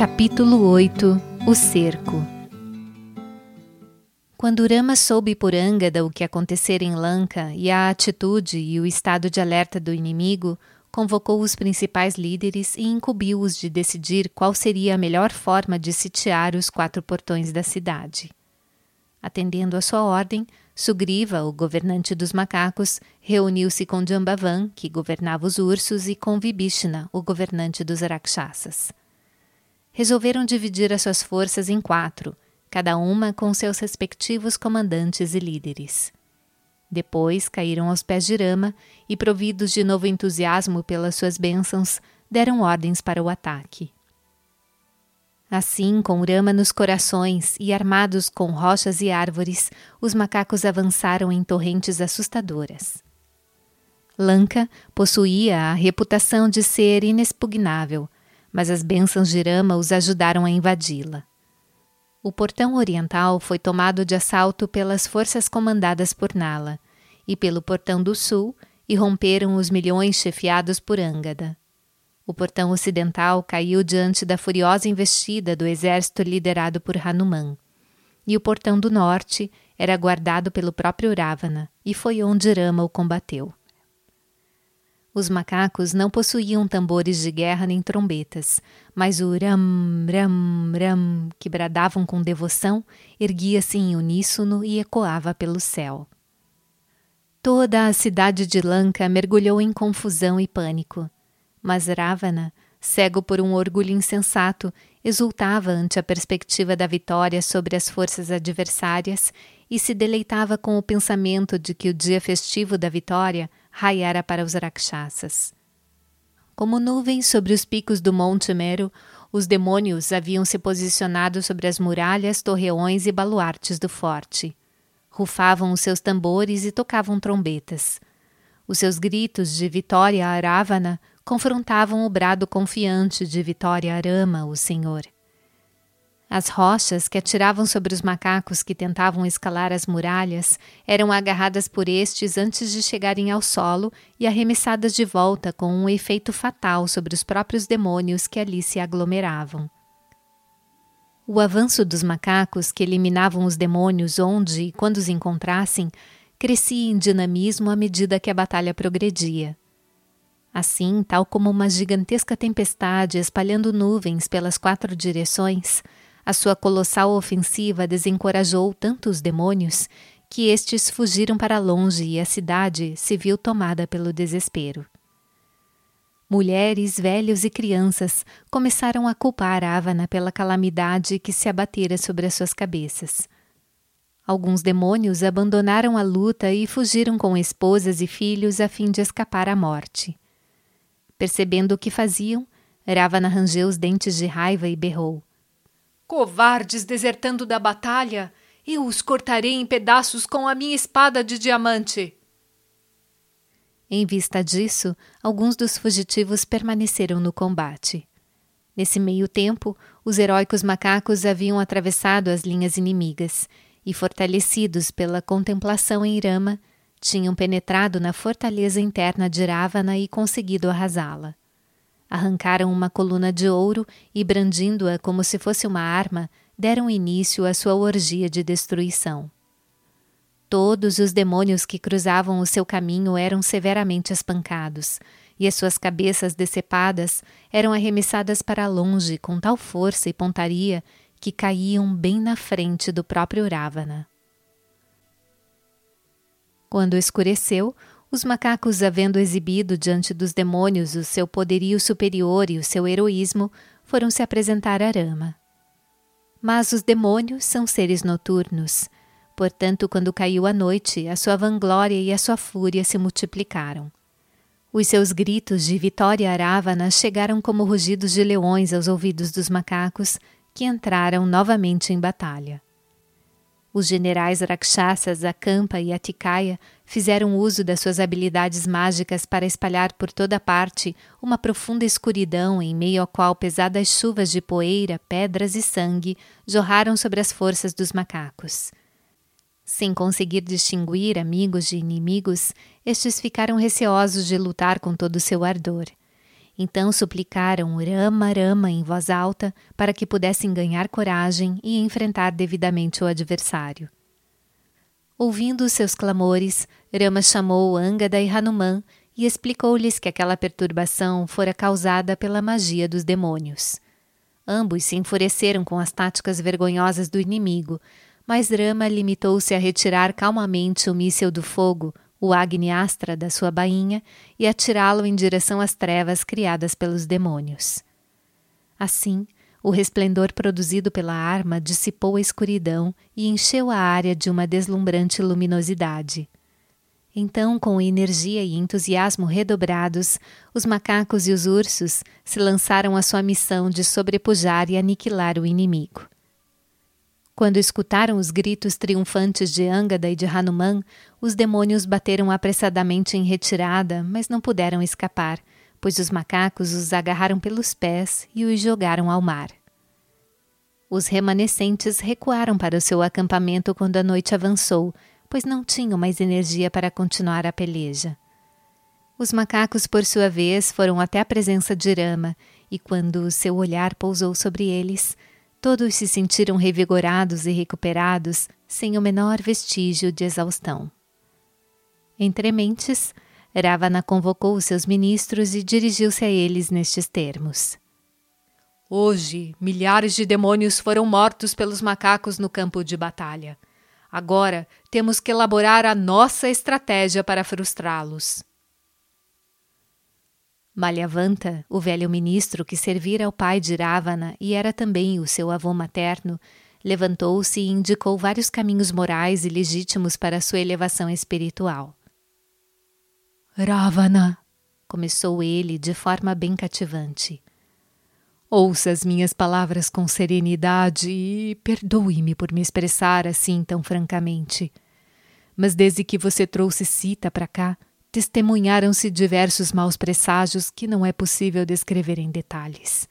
Capítulo 8 O Cerco Quando Rama soube por Angada o que acontecera em Lanka e a atitude e o estado de alerta do inimigo, convocou os principais líderes e incumbiu-os de decidir qual seria a melhor forma de sitiar os quatro portões da cidade. Atendendo à sua ordem, Sugriva, o governante dos macacos, reuniu-se com Jambavan, que governava os ursos, e com Vibhishna, o governante dos rakshasas. Resolveram dividir as suas forças em quatro, cada uma com seus respectivos comandantes e líderes. Depois caíram aos pés de Rama e, providos de novo entusiasmo pelas suas bênçãos, deram ordens para o ataque. Assim, com Rama nos corações e armados com rochas e árvores, os macacos avançaram em torrentes assustadoras. Lanka possuía a reputação de ser inexpugnável, mas as bênçãos de Rama os ajudaram a invadi-la. O portão oriental foi tomado de assalto pelas forças comandadas por Nala, e pelo portão do sul irromperam os milhões chefiados por Angada. O portão ocidental caiu diante da furiosa investida do exército liderado por Hanuman. E o portão do norte era guardado pelo próprio Ravana, e foi onde Rama o combateu. Os macacos não possuíam tambores de guerra nem trombetas, mas o ram, ram, ram, que bradavam com devoção, erguia-se em uníssono e ecoava pelo céu. Toda a cidade de Lanka mergulhou em confusão e pânico. Mas Ravana, cego por um orgulho insensato, exultava ante a perspectiva da vitória sobre as forças adversárias e se deleitava com o pensamento de que o dia festivo da vitória raiara para os rakshasas. Como nuvens sobre os picos do Monte Mero, os demônios haviam se posicionado sobre as muralhas, torreões e baluartes do forte. Rufavam os seus tambores e tocavam trombetas. Os seus gritos de vitória a Ravana confrontavam o brado confiante de Vitória Arama, o Senhor. As rochas que atiravam sobre os macacos que tentavam escalar as muralhas eram agarradas por estes antes de chegarem ao solo e arremessadas de volta com um efeito fatal sobre os próprios demônios que ali se aglomeravam. O avanço dos macacos que eliminavam os demônios onde e quando os encontrassem crescia em dinamismo à medida que a batalha progredia. Assim, tal como uma gigantesca tempestade espalhando nuvens pelas quatro direções, a sua colossal ofensiva desencorajou tanto os demônios que estes fugiram para longe e a cidade se viu tomada pelo desespero. Mulheres, velhos e crianças começaram a culpar Avana pela calamidade que se abatera sobre as suas cabeças. Alguns demônios abandonaram a luta e fugiram com esposas e filhos a fim de escapar à morte. Percebendo o que faziam, Ravana rangeu os dentes de raiva e berrou. Covardes desertando da batalha, eu os cortarei em pedaços com a minha espada de diamante. Em vista disso, alguns dos fugitivos permaneceram no combate. Nesse meio tempo, os heróicos macacos haviam atravessado as linhas inimigas e, fortalecidos pela contemplação em Rama, tinham penetrado na fortaleza interna de Ravana e conseguido arrasá-la. Arrancaram uma coluna de ouro e, brandindo-a como se fosse uma arma, deram início à sua orgia de destruição. Todos os demônios que cruzavam o seu caminho eram severamente espancados, e as suas cabeças decepadas eram arremessadas para longe com tal força e pontaria que caíam bem na frente do próprio Ravana. Quando escureceu, os macacos, havendo exibido diante dos demônios o seu poderio superior e o seu heroísmo, foram se apresentar a Rama. Mas os demônios são seres noturnos. Portanto, quando caiu a noite, a sua vanglória e a sua fúria se multiplicaram. Os seus gritos de vitória aravana chegaram como rugidos de leões aos ouvidos dos macacos, que entraram novamente em batalha. Os generais Rakshasas Akampa e Atikaya fizeram uso das suas habilidades mágicas para espalhar por toda parte uma profunda escuridão em meio à qual pesadas chuvas de poeira, pedras e sangue jorraram sobre as forças dos macacos. Sem conseguir distinguir amigos de inimigos, estes ficaram receosos de lutar com todo o seu ardor. Então suplicaram Rama Rama em voz alta para que pudessem ganhar coragem e enfrentar devidamente o adversário. Ouvindo os seus clamores, Rama chamou Angada e Hanuman e explicou-lhes que aquela perturbação fora causada pela magia dos demônios. Ambos se enfureceram com as táticas vergonhosas do inimigo, mas Rama limitou-se a retirar calmamente o míssil do fogo, o Agni Astra da sua bainha, e atirá-lo em direção às trevas criadas pelos demônios. Assim, o resplendor produzido pela arma dissipou a escuridão e encheu a área de uma deslumbrante luminosidade. Então, com energia e entusiasmo redobrados, os macacos e os ursos se lançaram à sua missão de sobrepujar e aniquilar o inimigo. Quando escutaram os gritos triunfantes de Angada e de Hanuman, os demônios bateram apressadamente em retirada, mas não puderam escapar, pois os macacos os agarraram pelos pés e os jogaram ao mar. Os remanescentes recuaram para o seu acampamento quando a noite avançou, pois não tinham mais energia para continuar a peleja. Os macacos, por sua vez, foram até a presença de Rama, e quando seu olhar pousou sobre eles, todos se sentiram revigorados e recuperados, sem o menor vestígio de exaustão. Entre mentes, Ravana convocou seus ministros e dirigiu-se a eles nestes termos. Hoje, milhares de demônios foram mortos pelos macacos no campo de batalha. Agora temos que elaborar a nossa estratégia para frustrá-los. Malyavanta, o velho ministro que servira ao pai de Ravana e era também o seu avô materno, levantou-se e indicou vários caminhos morais e legítimos para sua elevação espiritual. Ravana, começou ele de forma bem cativante. Ouça as minhas palavras com serenidade e perdoe-me por me expressar assim tão francamente. Mas desde que você trouxe Sita para cá, testemunharam-se diversos maus presságios que não é possível descrever em detalhes.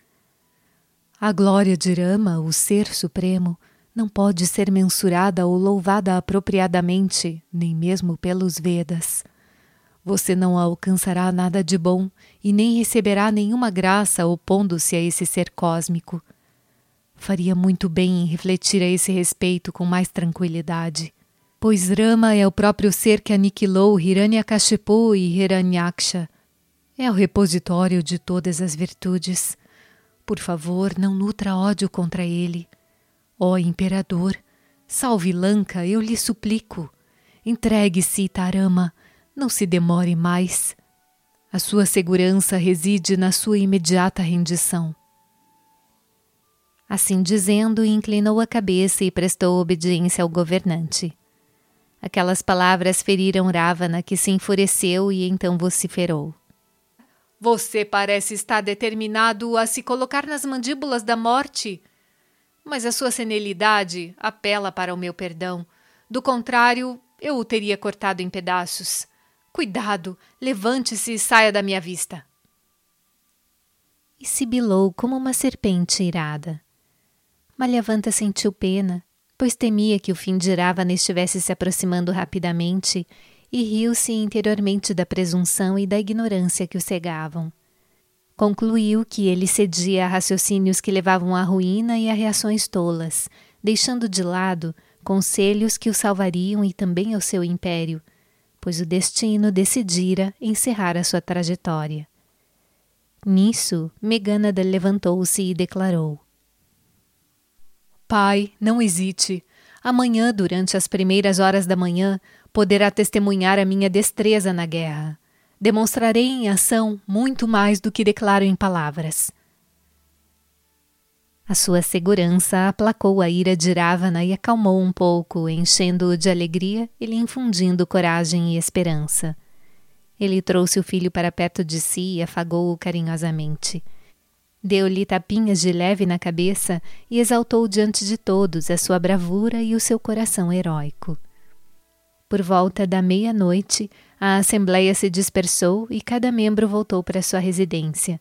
A glória de Rama, o Ser Supremo, não pode ser mensurada ou louvada apropriadamente, nem mesmo pelos Vedas. Você não alcançará nada de bom e nem receberá nenhuma graça opondo-se a esse ser cósmico. Faria muito bem em refletir a esse respeito com mais tranquilidade, pois Rama é o próprio ser que aniquilou Hiranyakashipu e Hiranyaksha. É o repositório de todas as virtudes. Por favor, não nutra ódio contra ele. Ó Imperador, salve Lanka, eu lhe suplico. Entregue-se, Tarama não se demore mais. A sua segurança reside na sua imediata rendição. Assim dizendo, inclinou a cabeça e prestou obediência ao governante. Aquelas palavras feriram Ravana, que se enfureceu e então vociferou. Você parece estar determinado a se colocar nas mandíbulas da morte. Mas a sua senilidade apela para o meu perdão. Do contrário, eu o teria cortado em pedaços. Cuidado, levante-se e saia da minha vista. E sibilou como uma serpente irada. Malhavanta sentiu pena, pois temia que o fim de Ravana estivesse se aproximando rapidamente, e riu-se interiormente da presunção e da ignorância que o cegavam. Concluiu que ele cedia a raciocínios que levavam à ruína e a reações tolas, deixando de lado conselhos que o salvariam e também ao seu império, pois o destino decidira encerrar a sua trajetória. Nisso, Meganada levantou-se e declarou: Pai, não hesite. Amanhã, durante as primeiras horas da manhã, poderá testemunhar a minha destreza na guerra. Demonstrarei em ação muito mais do que declaro em palavras. A sua segurança aplacou a ira de Ravana e acalmou um pouco, enchendo-o de alegria e lhe infundindo coragem e esperança. Ele trouxe o filho para perto de si e afagou-o carinhosamente. Deu-lhe tapinhas de leve na cabeça e exaltou diante de todos a sua bravura e o seu coração heróico. Por volta da meia-noite, a assembleia se dispersou e cada membro voltou para sua residência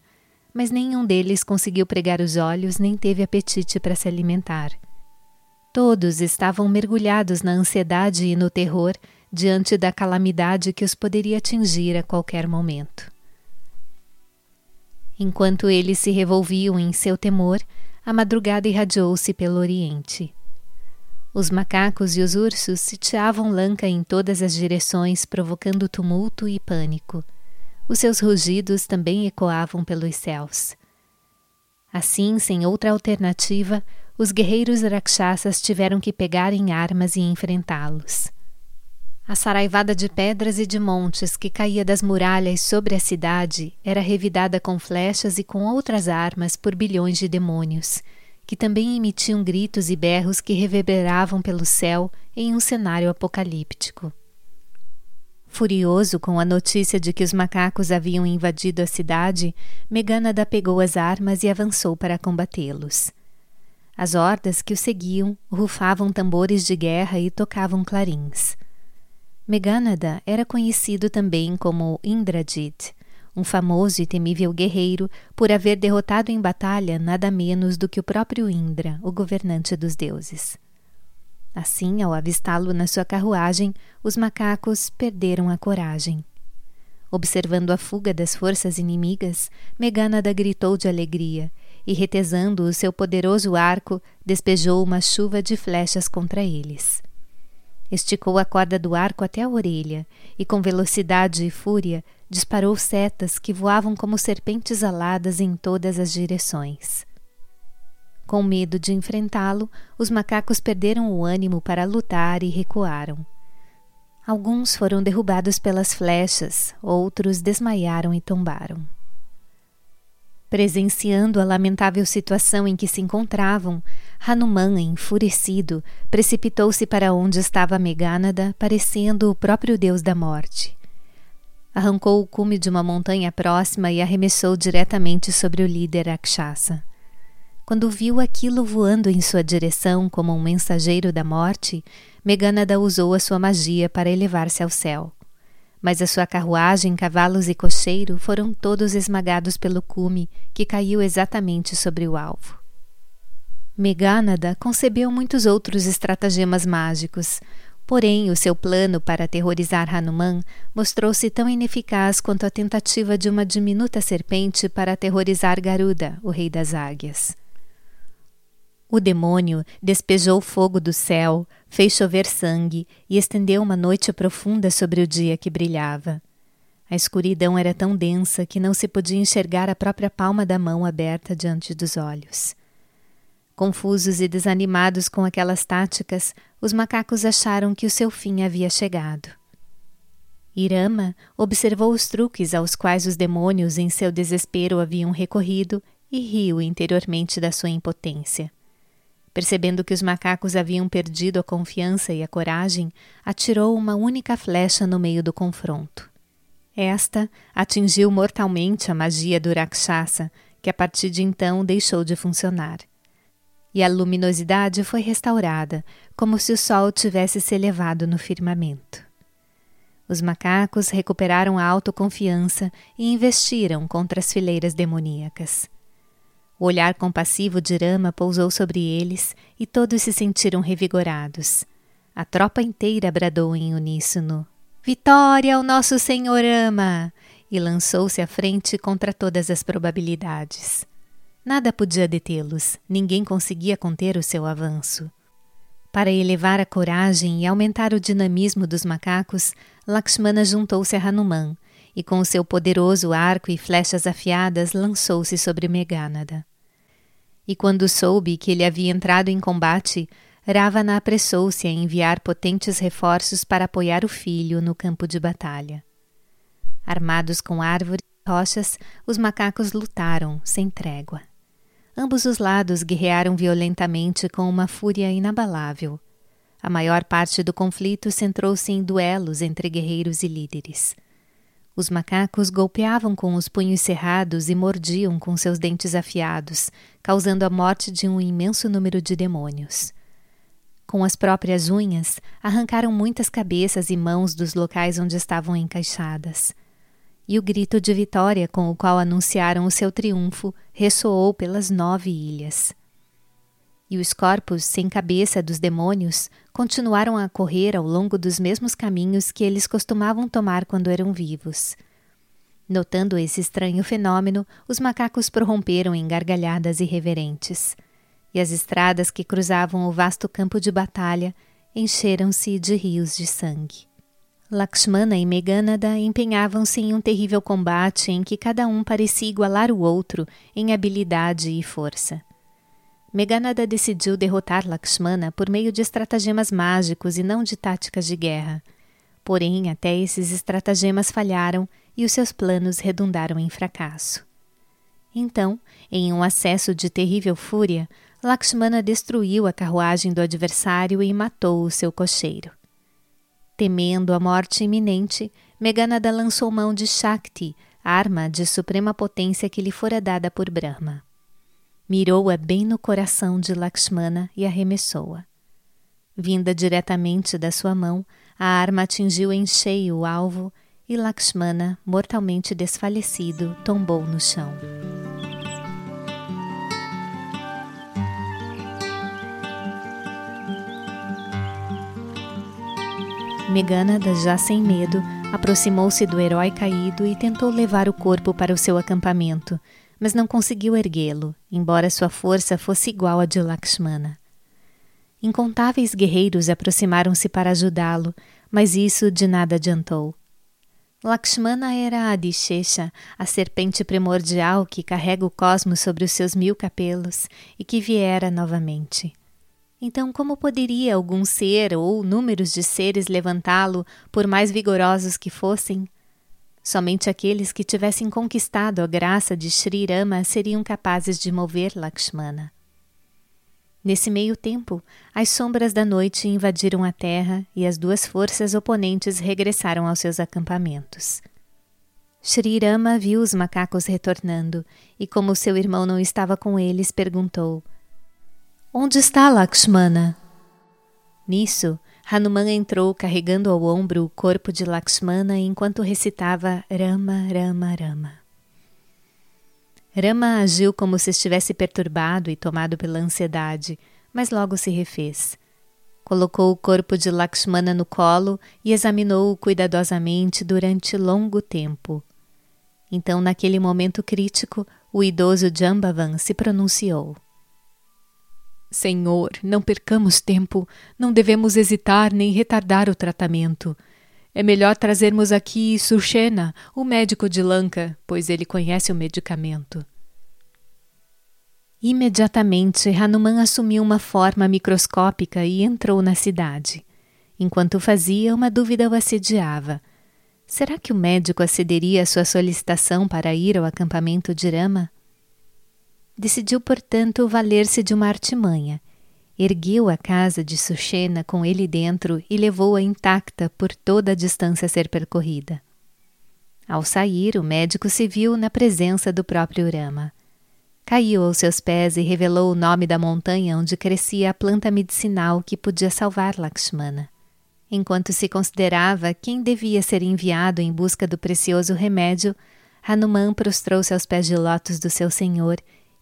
mas nenhum deles conseguiu pregar os olhos nem teve apetite para se alimentar. Todos estavam mergulhados na ansiedade e no terror diante da calamidade que os poderia atingir a qualquer momento. Enquanto eles se revolviam em seu temor, a madrugada irradiou-se pelo oriente. Os macacos e os ursos sitiavam Lanka em todas as direções, provocando tumulto e pânico. Os seus rugidos também ecoavam pelos céus. Assim, sem outra alternativa, os guerreiros rakshasas tiveram que pegar em armas e enfrentá-los. A saraivada de pedras e de montes que caía das muralhas sobre a cidade era revidada com flechas e com outras armas por bilhões de demônios, que também emitiam gritos e berros que reverberavam pelo céu em um cenário apocalíptico. Furioso com a notícia de que os macacos haviam invadido a cidade, Meganada pegou as armas e avançou para combatê-los. As hordas que o seguiam rufavam tambores de guerra e tocavam clarins. Meganada era conhecido também como Indrajit, um famoso e temível guerreiro por haver derrotado em batalha nada menos do que o próprio Indra, o governante dos deuses. Assim, ao avistá-lo na sua carruagem, os macacos perderam a coragem. Observando a fuga das forças inimigas, Meganada gritou de alegria e, retesando o seu poderoso arco, despejou uma chuva de flechas contra eles. Esticou a corda do arco até a orelha e, com velocidade e fúria, disparou setas que voavam como serpentes aladas em todas as direções. Com medo de enfrentá-lo, os macacos perderam o ânimo para lutar e recuaram. Alguns foram derrubados pelas flechas, outros desmaiaram e tombaram. Presenciando a lamentável situação em que se encontravam, Hanuman, enfurecido, precipitou-se para onde estava Megánada, parecendo o próprio deus da morte. Arrancou o cume de uma montanha próxima e arremessou diretamente sobre o líder Rakshasa. Quando viu aquilo voando em sua direção como um mensageiro da morte, Megânada usou a sua magia para elevar-se ao céu mas a sua carruagem, cavalos e cocheiro foram todos esmagados pelo cume que caiu exatamente sobre o alvo. Megánada concebeu muitos outros estratagemas mágicos, porém o seu plano para aterrorizar Hanuman mostrou-se tão ineficaz quanto a tentativa de uma diminuta serpente para aterrorizar Garuda, o rei das águias. O demônio despejou fogo do céu, fez chover sangue e estendeu uma noite profunda sobre o dia que brilhava. A escuridão era tão densa que não se podia enxergar a própria palma da mão aberta diante dos olhos. Confusos e desanimados com aquelas táticas, os macacos acharam que o seu fim havia chegado. Irama observou os truques aos quais os demônios, em seu desespero, haviam recorrido e riu interiormente da sua impotência. Percebendo que os macacos haviam perdido a confiança e a coragem, atirou uma única flecha no meio do confronto. Esta atingiu mortalmente a magia do Rakshasa, que a partir de então deixou de funcionar. E a luminosidade foi restaurada, como se o sol tivesse se elevado no firmamento. Os macacos recuperaram a autoconfiança e investiram contra as fileiras demoníacas. O olhar compassivo de Rama pousou sobre eles e todos se sentiram revigorados. A tropa inteira bradou em uníssono: Vitória ao nosso Senhor Rama! e lançou-se à frente contra todas as probabilidades. Nada podia detê-los, ninguém conseguia conter o seu avanço. Para elevar a coragem e aumentar o dinamismo dos macacos, Lakshmana juntou-se a Hanuman e, com o seu poderoso arco e flechas afiadas, lançou-se sobre Megánada. E quando soube que ele havia entrado em combate, Ravana apressou-se a enviar potentes reforços para apoiar o filho no campo de batalha. Armados com árvores e rochas, os macacos lutaram, sem trégua. Ambos os lados guerrearam violentamente com uma fúria inabalável. A maior parte do conflito centrou-se em duelos entre guerreiros e líderes. Os macacos golpeavam com os punhos cerrados e mordiam com seus dentes afiados, causando a morte de um imenso número de demônios. Com as próprias unhas, arrancaram muitas cabeças e mãos dos locais onde estavam encaixadas. E o grito de vitória com o qual anunciaram o seu triunfo ressoou pelas nove ilhas. E os corpos sem cabeça dos demônios continuaram a correr ao longo dos mesmos caminhos que eles costumavam tomar quando eram vivos. Notando esse estranho fenômeno, os macacos prorromperam em gargalhadas irreverentes. E as estradas que cruzavam o vasto campo de batalha encheram-se de rios de sangue. Lakshmana e Meghanada empenhavam-se em um terrível combate em que cada um parecia igualar o outro em habilidade e força. Meghanada decidiu derrotar Lakshmana por meio de estratagemas mágicos e não de táticas de guerra. Porém, até esses estratagemas falharam e os seus planos redundaram em fracasso. Então, em um acesso de terrível fúria, Lakshmana destruiu a carruagem do adversário e matou o seu cocheiro. Temendo a morte iminente, Meghanada lançou mão de Shakti, arma de suprema potência que lhe fora dada por Brahma. Mirou-a bem no coração de Lakshmana e arremessou-a. Vinda diretamente da sua mão, a arma atingiu em cheio o alvo e Lakshmana, mortalmente desfalecido, tombou no chão. Meghanada, já sem medo, aproximou-se do herói caído e tentou levar o corpo para o seu acampamento, mas não conseguiu erguê-lo, embora sua força fosse igual à de Lakshmana. Incontáveis guerreiros aproximaram-se para ajudá-lo, mas isso de nada adiantou. Lakshmana era Adishesha, a serpente primordial que carrega o cosmos sobre os seus mil capelos e que viera novamente. Então, como poderia algum ser ou números de seres levantá-lo, por mais vigorosos que fossem? Somente aqueles que tivessem conquistado a graça de Sri Rama seriam capazes de mover Lakshmana. Nesse meio tempo, as sombras da noite invadiram a terra e as duas forças oponentes regressaram aos seus acampamentos. Sri Rama viu os macacos retornando e, como seu irmão não estava com eles, perguntou: Onde está Lakshmana? Nisso, Hanuman entrou carregando ao ombro o corpo de Lakshmana enquanto recitava Rama, Rama, Rama. Rama agiu como se estivesse perturbado e tomado pela ansiedade, mas logo se refez. Colocou o corpo de Lakshmana no colo e examinou-o cuidadosamente durante longo tempo. Então, naquele momento crítico, o idoso Jambavan se pronunciou. Senhor, não percamos tempo, não devemos hesitar nem retardar o tratamento. É melhor trazermos aqui Surshena, o médico de Lanka, pois ele conhece o medicamento. Imediatamente, Hanuman assumiu uma forma microscópica e entrou na cidade. Enquanto fazia, uma dúvida o assediava. Será que o médico acederia à sua solicitação para ir ao acampamento de Rama? Decidiu, portanto, valer-se de uma artimanha. Ergueu a casa de Sushena com ele dentro e levou-a intacta por toda a distância a ser percorrida. Ao sair, o médico se viu na presença do próprio Rama. Caiu aos seus pés e revelou o nome da montanha onde crescia a planta medicinal que podia salvar Lakshmana. Enquanto se considerava quem devia ser enviado em busca do precioso remédio, Hanuman prostrou-se aos pés de lótus do seu senhor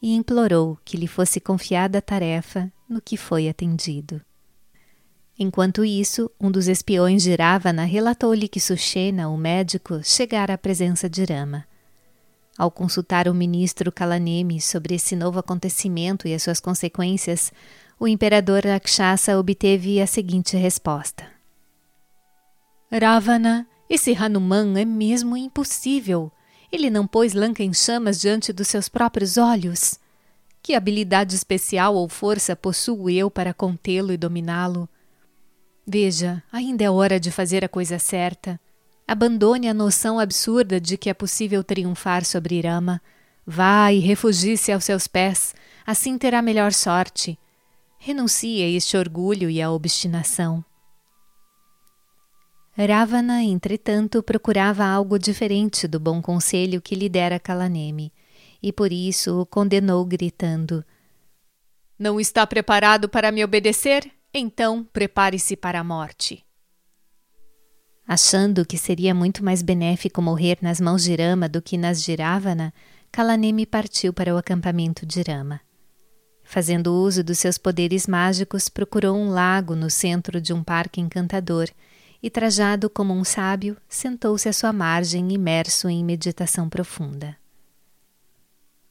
e implorou que lhe fosse confiada a tarefa, no que foi atendido. Enquanto isso, um dos espiões de Ravana relatou-lhe que Sushena, o médico, chegara à presença de Rama. Ao consultar o ministro Kalanemi sobre esse novo acontecimento e as suas consequências, o imperador Rakshasa obteve a seguinte resposta: Ravana, esse Hanuman é mesmo impossível. Ele não pôs Lanka em chamas diante dos seus próprios olhos. Que habilidade especial ou força possuo eu para contê-lo e dominá-lo? Veja, ainda é hora de fazer a coisa certa. Abandone a noção absurda de que é possível triunfar sobre Irama. Vá e refugie-se aos seus pés, assim terá melhor sorte. Renuncie a este orgulho e à obstinação. Ravana, entretanto, procurava algo diferente do bom conselho que lhe dera Kalanemi, e por isso o condenou gritando: Não está preparado para me obedecer? Então prepare-se para a morte. Achando que seria muito mais benéfico morrer nas mãos de Rama do que nas de Ravana, Kalanemi partiu para o acampamento de Rama. Fazendo uso dos seus poderes mágicos, procurou um lago no centro de um parque encantador e, trajado como um sábio, sentou-se à sua margem, imerso em meditação profunda.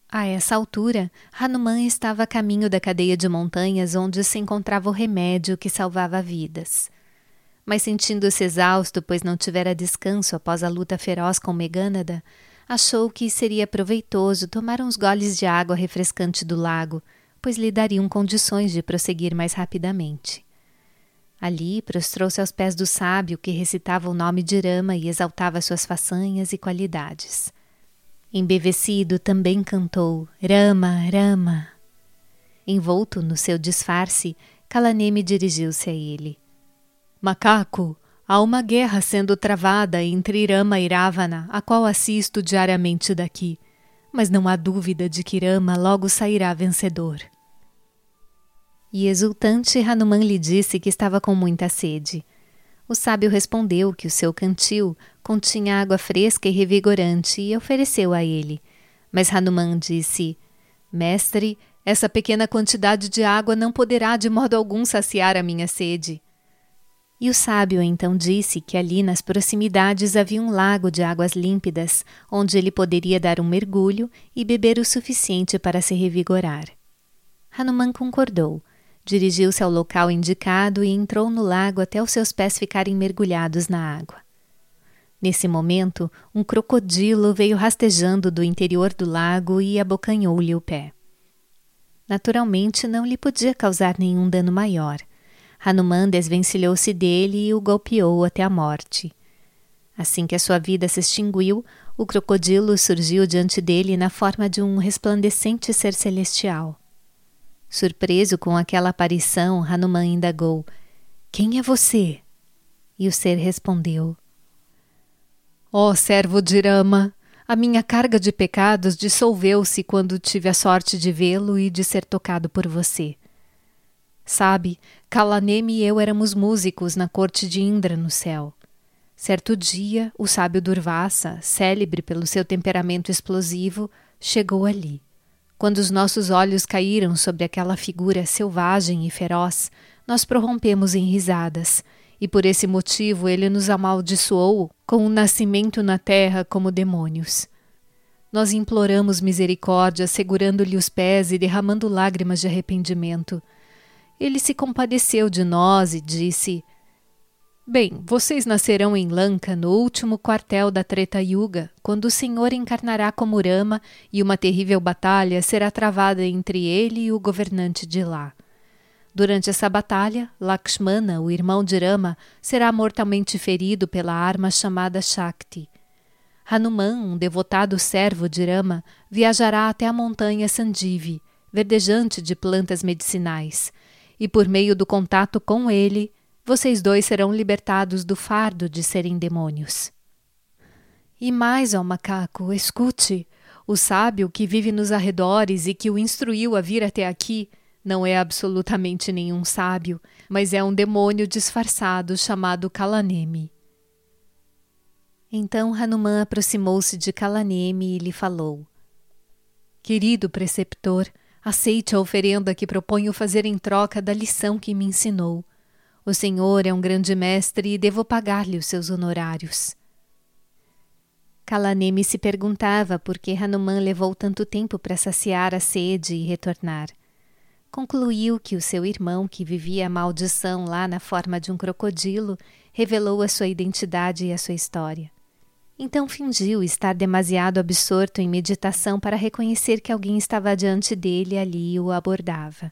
A essa altura, Hanuman estava a caminho da cadeia de montanhas onde se encontrava o remédio que salvava vidas. Mas sentindo-se exausto, pois não tivera descanso após a luta feroz com Megânada, achou que seria proveitoso tomar uns goles de água refrescante do lago, pois lhe dariam condições de prosseguir mais rapidamente. Ali prostrou-se aos pés do sábio que recitava o nome de Rama e exaltava suas façanhas e qualidades. Embevecido também cantou Rama, Rama. Envolto no seu disfarce, Kalaneme dirigiu-se a ele. Macaco, há uma guerra sendo travada entre Rama e Ravana, a qual assisto diariamente daqui, mas não há dúvida de que Rama logo sairá vencedor. E exultante, Hanuman lhe disse que estava com muita sede. O sábio respondeu que o seu cantil continha água fresca e revigorante e ofereceu a ele. Mas Hanuman disse: Mestre, essa pequena quantidade de água não poderá de modo algum saciar a minha sede. E o sábio então disse que ali nas proximidades havia um lago de águas límpidas, onde ele poderia dar um mergulho e beber o suficiente para se revigorar. Hanuman concordou Dirigiu-se ao local indicado e entrou no lago até os seus pés ficarem mergulhados na água. Nesse momento, um crocodilo veio rastejando do interior do lago e abocanhou-lhe o pé. Naturalmente, não lhe podia causar nenhum dano maior. Hanuman desvencilhou-se dele e o golpeou até a morte. Assim que a sua vida se extinguiu, o crocodilo surgiu diante dele na forma de um resplandecente ser celestial. Surpreso com aquela aparição, Hanuman indagou: Quem é você? E o ser respondeu: Ó oh, servo de Rama, a minha carga de pecados dissolveu-se quando tive a sorte de vê-lo e de ser tocado por você. Sabe, Kalanemi e eu éramos músicos na corte de Indra no céu. Certo dia, o sábio Durvasa, célebre pelo seu temperamento explosivo, chegou ali. Quando os nossos olhos caíram sobre aquela figura selvagem e feroz, nós prorrompemos em risadas, e por esse motivo ele nos amaldiçoou com o nascimento na terra como demônios. Nós imploramos misericórdia, segurando-lhe os pés e derramando lágrimas de arrependimento. Ele se compadeceu de nós e disse: Bem, vocês nascerão em Lanka, no último quartel da Treta Yuga, quando o Senhor encarnará como Rama e uma terrível batalha será travada entre ele e o governante de lá. Durante essa batalha, Lakshmana, o irmão de Rama, será mortalmente ferido pela arma chamada Shakti. Hanuman, um devotado servo de Rama, viajará até a montanha Sandivi, verdejante de plantas medicinais, e por meio do contato com ele, vocês dois serão libertados do fardo de serem demônios. E mais, ó macaco, escute: o sábio que vive nos arredores e que o instruiu a vir até aqui não é absolutamente nenhum sábio, mas é um demônio disfarçado chamado Kalanemi. Então Hanuman aproximou-se de Kalanemi e lhe falou: Querido preceptor, aceite a oferenda que proponho fazer em troca da lição que me ensinou. O Senhor é um grande mestre e devo pagar-lhe os seus honorários. Kalanemi se perguntava por que Hanuman levou tanto tempo para saciar a sede e retornar. Concluiu que o seu irmão, que vivia a maldição lá na forma de um crocodilo, revelou a sua identidade e a sua história. Então fingiu estar demasiado absorto em meditação para reconhecer que alguém estava diante dele ali e o abordava.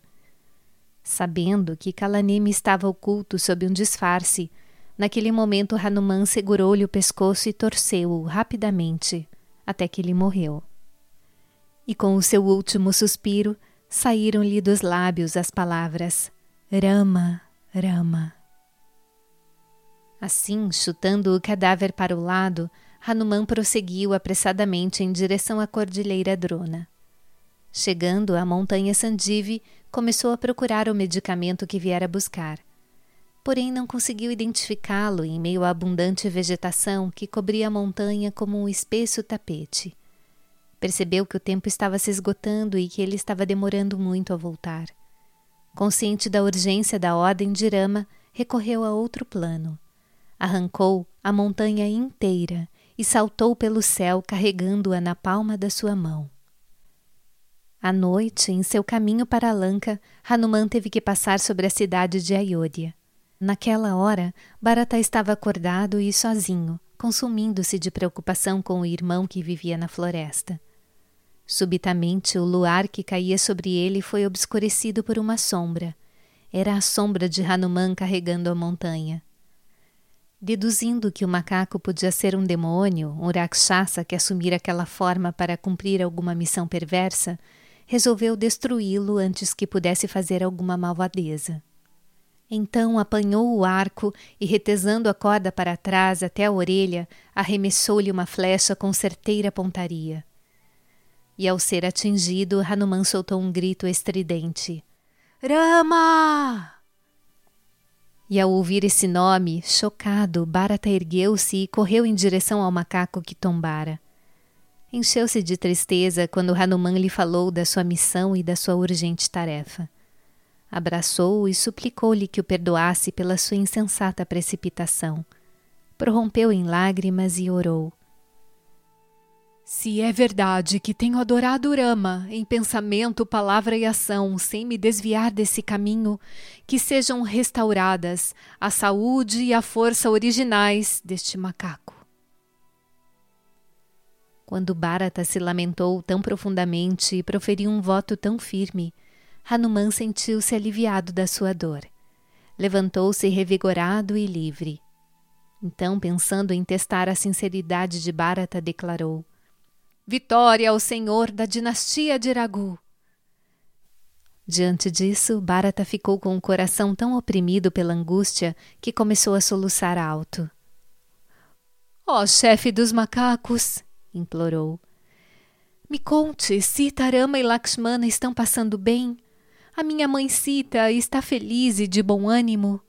Sabendo que Kalanemi estava oculto sob um disfarce, naquele momento Hanuman segurou-lhe o pescoço e torceu-o rapidamente, até que ele morreu. E com o seu último suspiro, saíram-lhe dos lábios as palavras Rama, Rama. Assim, chutando o cadáver para o lado, Hanuman prosseguiu apressadamente em direção à cordilheira Drona. Chegando à montanha Sandive, começou a procurar o medicamento que viera buscar. Porém, não conseguiu identificá-lo em meio à abundante vegetação que cobria a montanha como um espesso tapete. Percebeu que o tempo estava se esgotando e que ele estava demorando muito a voltar. Consciente da urgência da ordem de Rama, recorreu a outro plano. arrancou a montanha inteira e saltou pelo céu carregando-a na palma da sua mão. À noite, em seu caminho para Lanka, Hanuman teve que passar sobre a cidade de Ayodhya. Naquela hora, Bharata estava acordado e sozinho, consumindo-se de preocupação com o irmão que vivia na floresta. Subitamente, o luar que caía sobre ele foi obscurecido por uma sombra. Era a sombra de Hanuman carregando a montanha. Deduzindo que o macaco podia ser um demônio, um rakshasa que assumira aquela forma para cumprir alguma missão perversa, resolveu destruí-lo antes que pudesse fazer alguma malvadeza. Então apanhou o arco e, retesando a corda para trás até a orelha, arremessou-lhe uma flecha com certeira pontaria. E ao ser atingido, Hanuman soltou um grito estridente: Rama! E ao ouvir esse nome, chocado, Bharata ergueu-se e correu em direção ao macaco que tombara. Encheu-se de tristeza quando Hanuman lhe falou da sua missão e da sua urgente tarefa. Abraçou-o e suplicou-lhe que o perdoasse pela sua insensata precipitação. Prorrompeu em lágrimas e orou. Se é verdade que tenho adorado Rama em pensamento, palavra e ação, sem me desviar desse caminho, que sejam restauradas a saúde e a força originais deste macaco. Quando Bharata se lamentou tão profundamente e proferiu um voto tão firme, Hanuman sentiu-se aliviado da sua dor. Levantou-se revigorado e livre. Então, pensando em testar a sinceridade de Bharata, declarou: Vitória ao senhor da dinastia de Ragu. Diante disso, Bharata ficou com o coração tão oprimido pela angústia que começou a soluçar alto. Ó oh, chefe dos macacos, implorou. Me conte, Sita, Rama e Lakshmana estão passando bem? A minha mãe Sita está feliz e de bom ânimo?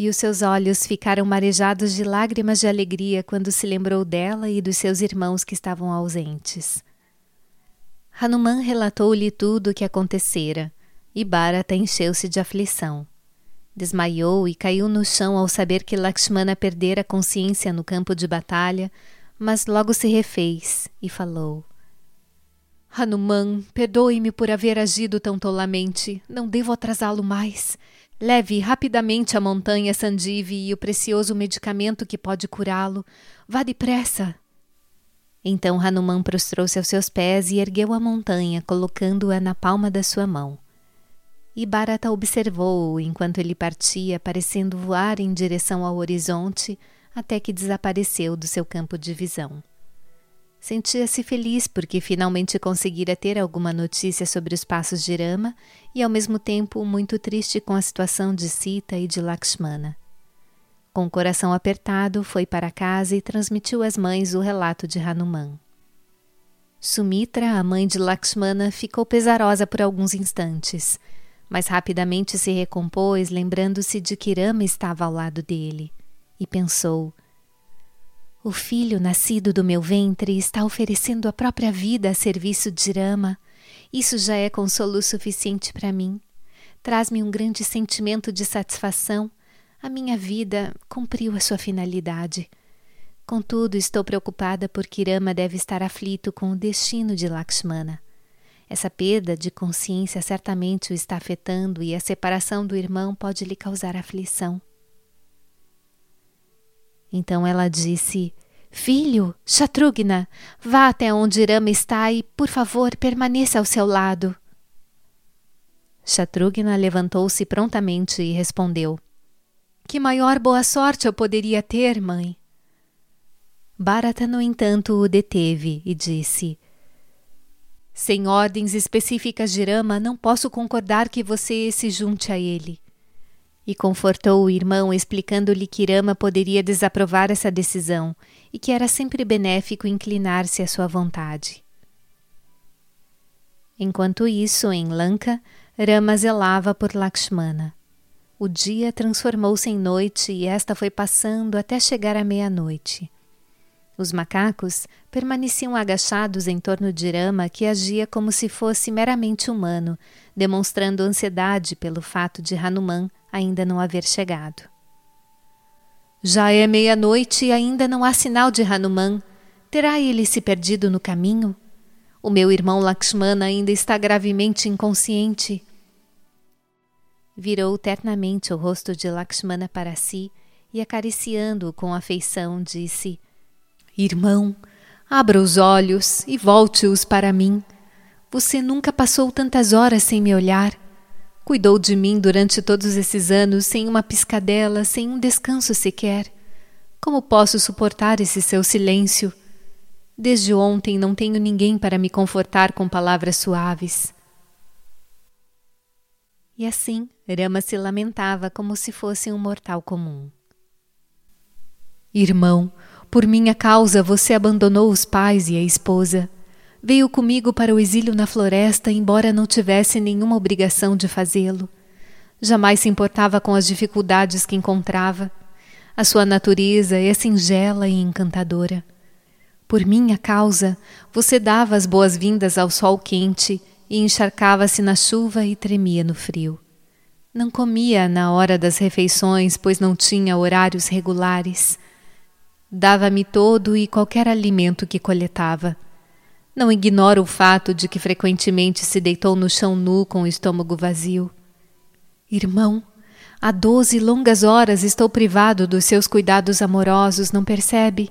e os seus olhos ficaram marejados de lágrimas de alegria quando se lembrou dela e dos seus irmãos que estavam ausentes. Hanuman relatou-lhe tudo o que acontecera, e Bharata encheu-se de aflição. Desmaiou e caiu no chão ao saber que Lakshmana perdera a consciência no campo de batalha, mas logo se refez e falou: Hanuman, perdoe-me por haver agido tão tolamente. Não devo atrasá-lo mais. Leve rapidamente a montanha Sandive e o precioso medicamento que pode curá-lo. Vá depressa. Então Hanuman prostrou-se aos seus pés e ergueu a montanha, colocando-a na palma da sua mão. E Bharata observou-o enquanto ele partia, parecendo voar em direção ao horizonte, até que desapareceu do seu campo de visão. Sentia-se feliz porque finalmente conseguira ter alguma notícia sobre os passos de Rama e ao mesmo tempo muito triste com a situação de Sita e de Lakshmana. Com o coração apertado, foi para casa e transmitiu às mães o relato de Hanuman. Sumitra, a mãe de Lakshmana, ficou pesarosa por alguns instantes, mas rapidamente se recompôs, lembrando-se de que Rama estava ao lado dele, e pensou: o filho nascido do meu ventre está oferecendo a própria vida a serviço de Rama. Isso já é consolo suficiente para mim. Traz-me um grande sentimento de satisfação. A minha vida cumpriu a sua finalidade. Contudo, estou preocupada porque Rama deve estar aflito com o destino de Lakshmana. Essa perda de consciência certamente o está afetando e a separação do irmão pode lhe causar aflição. Então ela disse: Filho, Shatrugna, vá até onde Rama está e, por favor, permaneça ao seu lado. Shatrugna levantou-se prontamente e respondeu: Que maior boa sorte eu poderia ter, mãe? Bharata, no entanto, o deteve e disse: Sem ordens específicas de Rama, não posso concordar que você se junte a ele e confortou o irmão explicando-lhe que Rama poderia desaprovar essa decisão e que era sempre benéfico inclinar-se à sua vontade. Enquanto isso, em Lanka, Rama zelava por Lakshmana. O dia transformou-se em noite e esta foi passando até chegar à meia-noite. Os macacos permaneciam agachados em torno de Rama, que agia como se fosse meramente humano, demonstrando ansiedade pelo fato de Hanuman ainda não haver chegado. Já é meia-noite e ainda não há sinal de Hanuman. Terá ele se perdido no caminho? O meu irmão Lakshmana ainda está gravemente inconsciente. Virou ternamente o rosto de Lakshmana para si e, acariciando-o com afeição, disse: Irmão, abra os olhos e volte-os para mim. Você nunca passou tantas horas sem me olhar. Cuidou de mim durante todos esses anos sem uma piscadela, sem um descanso sequer. Como posso suportar esse seu silêncio? Desde ontem não tenho ninguém para me confortar com palavras suaves. E assim, Rama se lamentava como se fosse um mortal comum. Irmão, por minha causa você abandonou os pais e a esposa. Veio comigo para o exílio na floresta, embora não tivesse nenhuma obrigação de fazê-lo. Jamais se importava com as dificuldades que encontrava. A sua natureza é singela e encantadora. Por minha causa, você dava as boas-vindas ao sol quente e encharcava-se na chuva e tremia no frio. Não comia na hora das refeições, pois não tinha horários regulares. Dava-me todo e qualquer alimento que coletava. Não ignoro o fato de que frequentemente se deitou no chão nu com o estômago vazio. Irmão, há doze longas horas estou privado dos seus cuidados amorosos, não percebe?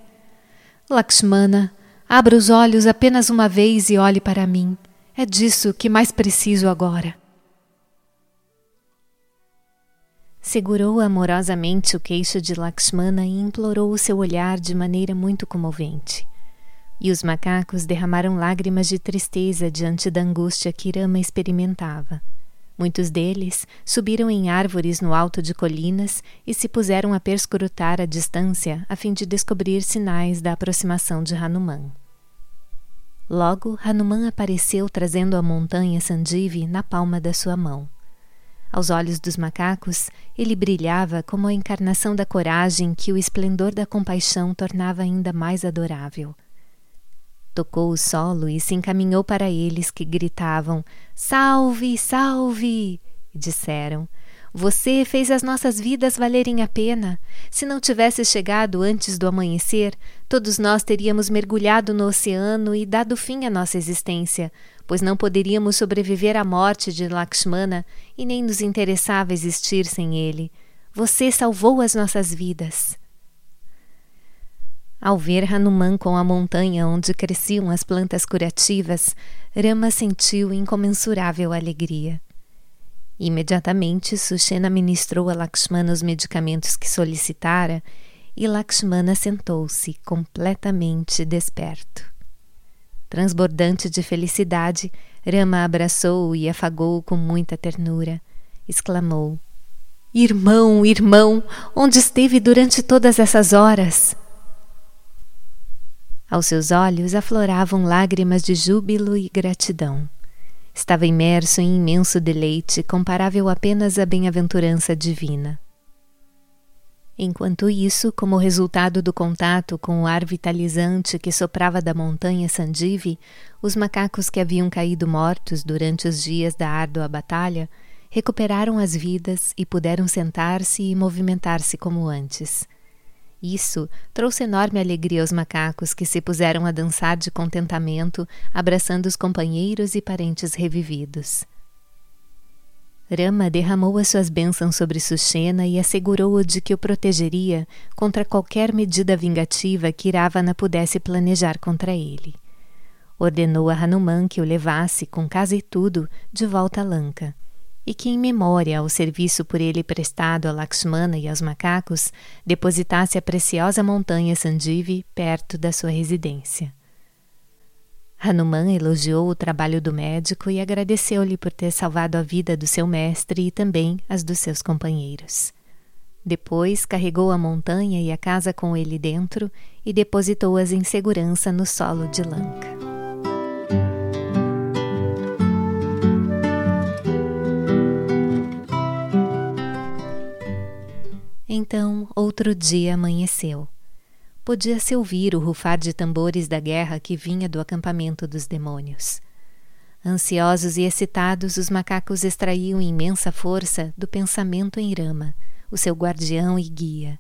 Lakshmana, abra os olhos apenas uma vez e olhe para mim. É disso que mais preciso agora. Segurou amorosamente o queixo de Lakshmana e implorou o seu olhar de maneira muito comovente. E os macacos derramaram lágrimas de tristeza diante da angústia que Rama experimentava. Muitos deles subiram em árvores no alto de colinas e se puseram a perscrutar a distância a fim de descobrir sinais da aproximação de Hanuman. Logo, Hanuman apareceu trazendo a montanha Sandivi na palma da sua mão. Aos olhos dos macacos, ele brilhava como a encarnação da coragem que o esplendor da compaixão tornava ainda mais adorável. Tocou o solo e se encaminhou para eles que gritavam: Salve, salve! Disseram: Você fez as nossas vidas valerem a pena. Se não tivesse chegado antes do amanhecer, todos nós teríamos mergulhado no oceano e dado fim à nossa existência, pois não poderíamos sobreviver à morte de Lakshmana e nem nos interessava existir sem ele. Você salvou as nossas vidas. Ao ver Hanuman com a montanha onde cresciam as plantas curativas, Rama sentiu incomensurável alegria. Imediatamente, Sushena ministrou a Lakshmana os medicamentos que solicitara e Lakshmana sentou-se completamente desperto. Transbordante de felicidade, Rama abraçou-o e afagou-o com muita ternura. Exclamou: Irmão, irmão, onde esteve durante todas essas horas? Aos seus olhos afloravam lágrimas de júbilo e gratidão. Estava imerso em imenso deleite, comparável apenas à bem-aventurança divina. Enquanto isso, como resultado do contato com o ar vitalizante que soprava da montanha Sandive, os macacos que haviam caído mortos durante os dias da árdua batalha recuperaram as vidas e puderam sentar-se e movimentar-se como antes. Isso trouxe enorme alegria aos macacos que se puseram a dançar de contentamento, abraçando os companheiros e parentes revividos. Rama derramou as suas bênçãos sobre Sushena e assegurou-o de que o protegeria contra qualquer medida vingativa que Iravana pudesse planejar contra ele. Ordenou a Hanuman que o levasse, com casa e tudo, de volta a Lanka e que, em memória ao serviço por ele prestado a Lakshmana e aos macacos, depositasse a preciosa montanha Sandivi perto da sua residência. Hanuman elogiou o trabalho do médico e agradeceu-lhe por ter salvado a vida do seu mestre e também as dos seus companheiros. Depois carregou a montanha e a casa com ele dentro e depositou-as em segurança no solo de Lanka. Então, outro dia amanheceu. Podia-se ouvir o rufar de tambores da guerra que vinha do acampamento dos demônios. Ansiosos e excitados, os macacos extraíam imensa força do pensamento em Rama, o seu guardião e guia.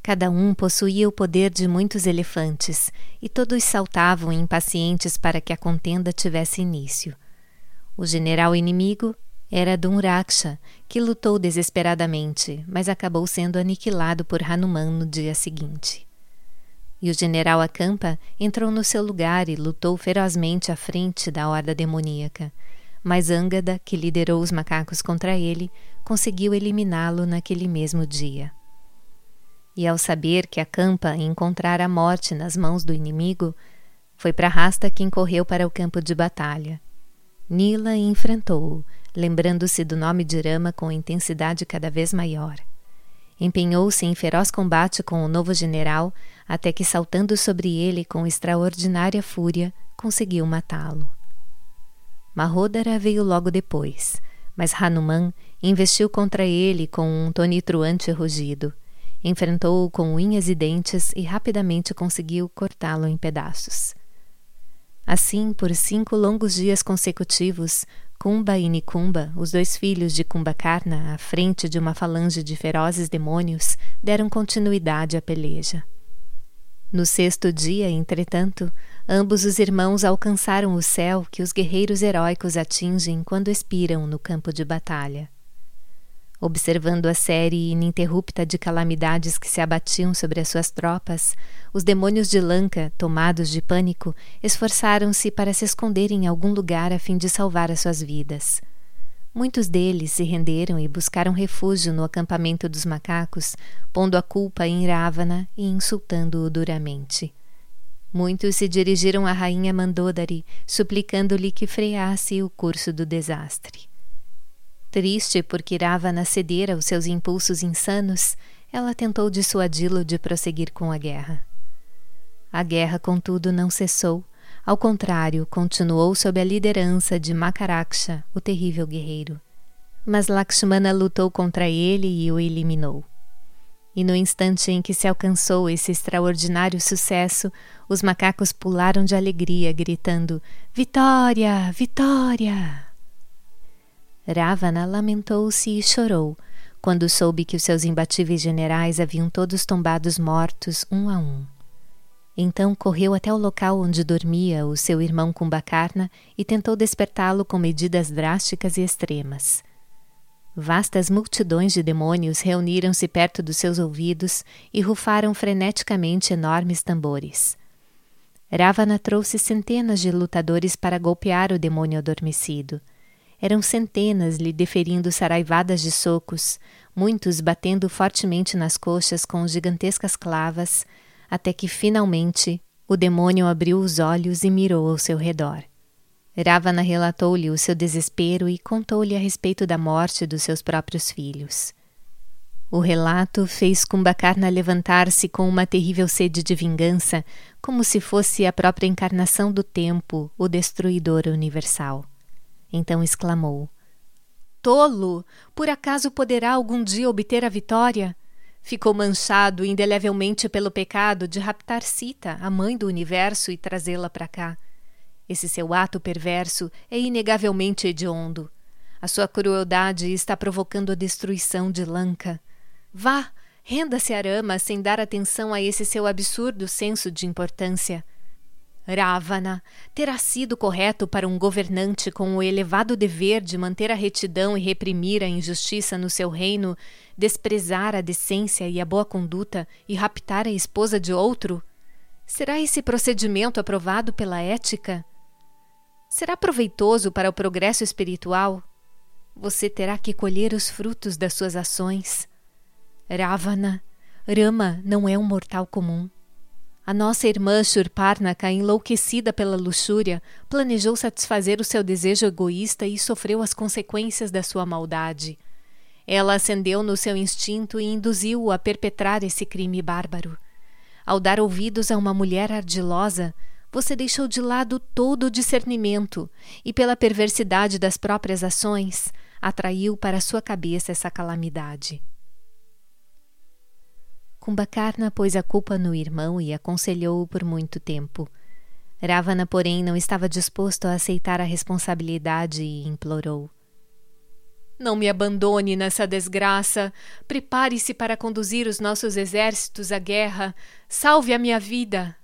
Cada um possuía o poder de muitos elefantes, e todos saltavam impacientes para que a contenda tivesse início. O general inimigo era Dunraksha, que lutou desesperadamente, mas acabou sendo aniquilado por Hanuman no dia seguinte. E o general Akampa entrou no seu lugar e lutou ferozmente à frente da horda demoníaca, mas Angada, que liderou os macacos contra ele, conseguiu eliminá-lo naquele mesmo dia. E ao saber que a campa encontrara a morte nas mãos do inimigo, foi para Rasta quem correu para o campo de batalha. Nila enfrentou-o, lembrando-se do nome de Rama com intensidade cada vez maior. Empenhou-se em feroz combate com o novo general, até que, saltando sobre ele com extraordinária fúria, conseguiu matá-lo. Mahodara veio logo depois, mas Hanuman investiu contra ele com um tonitruante rugido Enfrentou-o com unhas e dentes e rapidamente conseguiu cortá-lo em pedaços. Assim, por cinco longos dias consecutivos, Kumba e Nikumba, os dois filhos de Kumbakarna, à frente de uma falange de ferozes demônios, deram continuidade à peleja. No sexto dia, entretanto, ambos os irmãos alcançaram o céu que os guerreiros heróicos atingem quando expiram no campo de batalha. Observando a série ininterrupta de calamidades que se abatiam sobre as suas tropas, os demônios de Lanka, tomados de pânico, esforçaram-se para se esconder em algum lugar a fim de salvar as suas vidas. Muitos deles se renderam e buscaram refúgio no acampamento dos macacos, pondo a culpa em Ravana e insultando-o duramente. Muitos se dirigiram à rainha Mandodari, suplicando-lhe que freasse o curso do desastre. Triste porque Ravana cedera aos seus impulsos insanos, ela tentou dissuadi-lo de prosseguir com a guerra. A guerra, contudo, não cessou. Ao contrário, continuou sob a liderança de Makaraksha, o terrível guerreiro. Mas Lakshmana lutou contra ele e o eliminou. E no instante em que se alcançou esse extraordinário sucesso, os macacos pularam de alegria, gritando: Vitória! Vitória! Ravana lamentou-se e chorou quando soube que os seus imbatíveis generais haviam todos tombados mortos um a um. Então correu até o local onde dormia o seu irmão Kumbakarna e tentou despertá-lo com medidas drásticas e extremas. Vastas multidões de demônios reuniram-se perto dos seus ouvidos e rufaram freneticamente enormes tambores. Ravana trouxe centenas de lutadores para golpear o demônio adormecido. Eram centenas lhe deferindo saraivadas de socos, muitos batendo fortemente nas coxas com gigantescas clavas, até que finalmente o demônio abriu os olhos e mirou ao seu redor. Ravana relatou-lhe o seu desespero e contou-lhe a respeito da morte dos seus próprios filhos. O relato fez Kumbhakarna levantar-se com uma terrível sede de vingança, como se fosse a própria encarnação do tempo, o destruidor universal. Então exclamou: Tolo! Por acaso poderá algum dia obter a vitória? Ficou manchado indelevelmente pelo pecado de raptar Sita, a mãe do universo, e trazê-la para cá. Esse seu ato perverso é inegavelmente hediondo. A sua crueldade está provocando a destruição de Lanka. Vá, renda-se a Rama sem dar atenção a esse seu absurdo senso de importância. Ravana terá sido correto para um governante com o elevado dever de manter a retidão e reprimir a injustiça no seu reino, desprezar a decência e a boa conduta e raptar a esposa de outro? Será esse procedimento aprovado pela ética? Será proveitoso para o progresso espiritual? Você terá que colher os frutos das suas ações. Ravana, Rama não é um mortal comum. A nossa irmã Shurparnaka, enlouquecida pela luxúria, planejou satisfazer o seu desejo egoísta e sofreu as consequências da sua maldade. Ela acendeu no seu instinto e induziu-o a perpetrar esse crime bárbaro. Ao dar ouvidos a uma mulher ardilosa, você deixou de lado todo o discernimento e, pela perversidade das próprias ações, atraiu para sua cabeça essa calamidade. Kumbakarna pôs a culpa no irmão e aconselhou-o por muito tempo. Ravana, porém, não estava disposto a aceitar a responsabilidade e implorou: Não me abandone nessa desgraça. Prepare-se para conduzir os nossos exércitos à guerra. Salve a minha vida.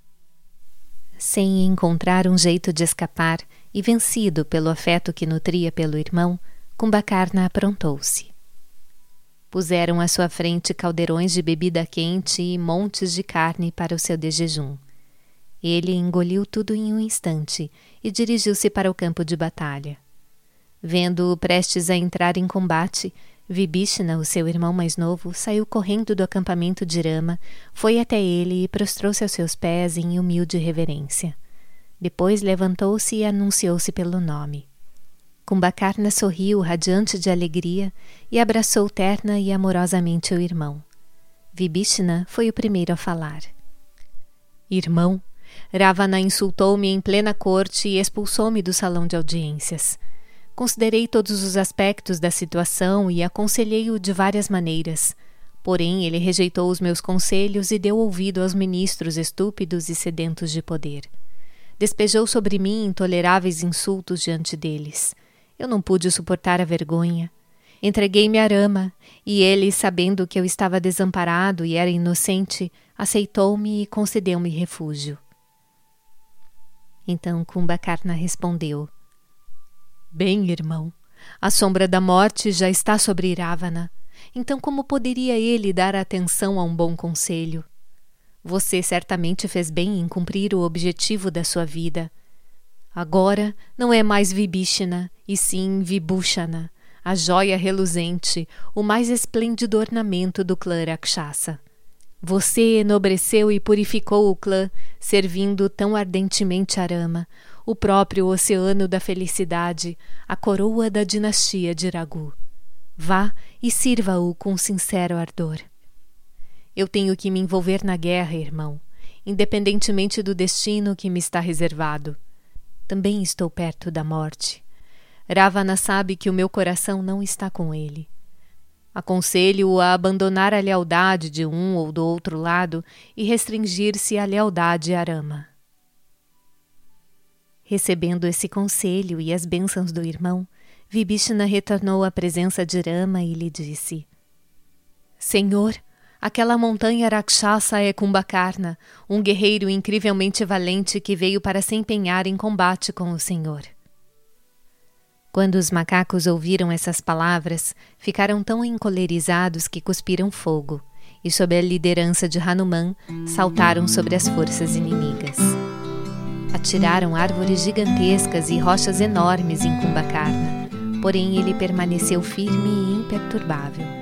Sem encontrar um jeito de escapar e vencido pelo afeto que nutria pelo irmão, Kumbakarna aprontou-se. Puseram à sua frente caldeirões de bebida quente e montes de carne para o seu dejejum. Ele engoliu tudo em um instante e dirigiu-se para o campo de batalha. Vendo-o prestes a entrar em combate, Vibhishna, o seu irmão mais novo, saiu correndo do acampamento de Rama, foi até ele e prostrou-se aos seus pés em humilde reverência. Depois levantou-se e anunciou-se pelo nome. Kumbakarna sorriu, radiante de alegria, e abraçou terna e amorosamente o irmão. Vibhishna foi o primeiro a falar. Irmão, Ravana insultou-me em plena corte e expulsou-me do salão de audiências. Considerei todos os aspectos da situação e aconselhei-o de várias maneiras. Porém, ele rejeitou os meus conselhos e deu ouvido aos ministros estúpidos e sedentos de poder. Despejou sobre mim intoleráveis insultos diante deles. Eu não pude suportar a vergonha. Entreguei-me a Rama, e ele, sabendo que eu estava desamparado e era inocente, aceitou-me e concedeu-me refúgio. Então Kumbakarna respondeu: Bem, irmão, a sombra da morte já está sobre Iravana. Então, como poderia ele dar atenção a um bom conselho? Você certamente fez bem em cumprir o objetivo da sua vida. Agora não é mais Vibhishana, e sim Vibhushana, a joia reluzente, o mais esplêndido ornamento do clã Rakshasa. Você enobreceu e purificou o clã, servindo tão ardentemente Arama, o próprio oceano da felicidade, a coroa da dinastia de Ragu. Vá e sirva-o com sincero ardor. Eu tenho que me envolver na guerra, irmão, independentemente do destino que me está reservado. Também estou perto da morte. Ravana sabe que o meu coração não está com ele. Aconselho-o a abandonar a lealdade de um ou do outro lado e restringir-se à lealdade a Rama. Recebendo esse conselho e as bênçãos do irmão, Vibhishna retornou à presença de Rama e lhe disse: Senhor, aquela montanha Rakshasa é Kumbhakarna, um guerreiro incrivelmente valente que veio para se empenhar em combate com o Senhor. Quando os macacos ouviram essas palavras, ficaram tão encolerizados que cuspiram fogo, e sob a liderança de Hanuman, saltaram sobre as forças inimigas. Atiraram árvores gigantescas e rochas enormes em Kumbhakarna, porém ele permaneceu firme e imperturbável.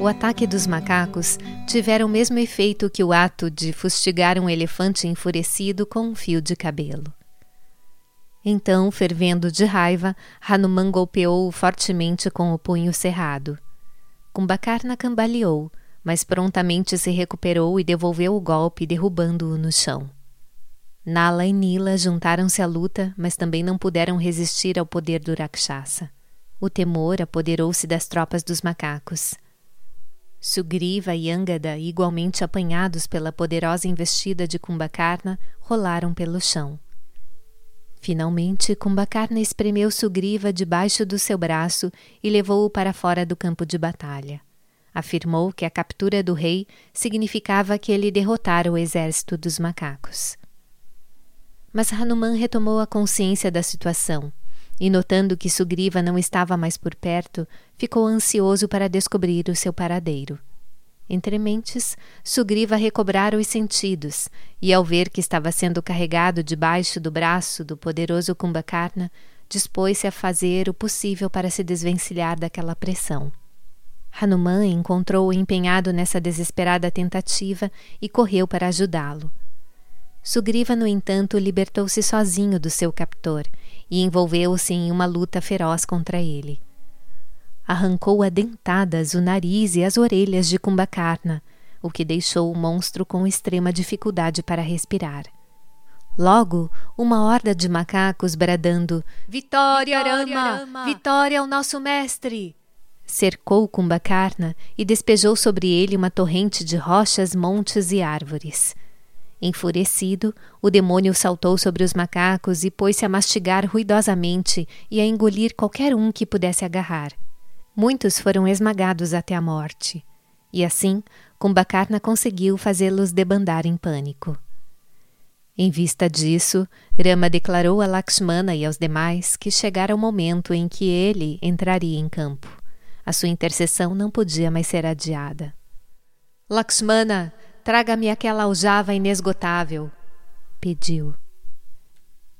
O ataque dos macacos tivera o mesmo efeito que o ato de fustigar um elefante enfurecido com um fio de cabelo. Então, fervendo de raiva, Hanuman golpeou-o fortemente com o punho cerrado. Kumbhakarna cambaleou, mas prontamente se recuperou e devolveu o golpe, derrubando-o no chão. Nala e Nila juntaram-se à luta, mas também não puderam resistir ao poder do Rakshasa. O temor apoderou-se das tropas dos macacos. Sugriva e Angada, igualmente apanhados pela poderosa investida de Kumbhakarna, rolaram pelo chão. Finalmente, Kumbhakarna espremeu Sugriva debaixo do seu braço e levou-o para fora do campo de batalha. Afirmou que a captura do rei significava que ele derrotara o exército dos macacos. Mas Hanuman retomou a consciência da situação e, notando que Sugriva não estava mais por perto, ficou ansioso para descobrir o seu paradeiro. Entre mentes, Sugriva recobrara os sentidos e, ao ver que estava sendo carregado debaixo do braço do poderoso Kumbhakarna, dispôs-se a fazer o possível para se desvencilhar daquela pressão. Hanuman encontrou-o empenhado nessa desesperada tentativa e correu para ajudá-lo. Sugriva, no entanto, libertou-se sozinho do seu captor e envolveu-se em uma luta feroz contra ele. Arrancou a dentadas o nariz e as orelhas de Kumbhakarna, o que deixou o monstro com extrema dificuldade para respirar. Logo, uma horda de macacos bradando Vitória, Rama! Vitória ao nosso mestre! Cercou Kumbhakarna e despejou sobre ele uma torrente de rochas, montes e árvores. Enfurecido, o demônio saltou sobre os macacos e pôs-se a mastigar ruidosamente e a engolir qualquer um que pudesse agarrar. Muitos foram esmagados até a morte. E assim, Kumbhakarna conseguiu fazê-los debandar em pânico. Em vista disso, Rama declarou a Lakshmana e aos demais que chegara o momento em que ele entraria em campo. A sua intercessão não podia mais ser adiada. Lakshmana, traga-me aquela aljava inesgotável, pediu.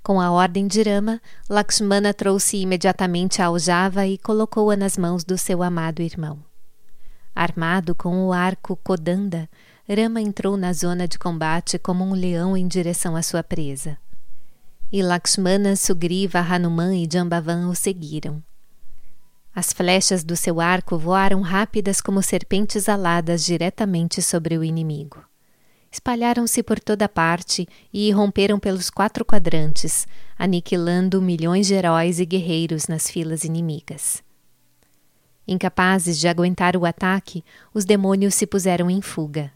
Com a ordem de Rama, Lakshmana trouxe imediatamente a aljava e colocou-a nas mãos do seu amado irmão. Armado com o arco Kodanda, Rama entrou na zona de combate como um leão em direção à sua presa. E Lakshmana, Sugriva, Hanuman e Jambavan o seguiram. As flechas do seu arco voaram rápidas como serpentes aladas diretamente sobre o inimigo. Espalharam-se por toda parte e irromperam pelos quatro quadrantes, aniquilando milhões de heróis e guerreiros nas filas inimigas. Incapazes de aguentar o ataque, os demônios se puseram em fuga.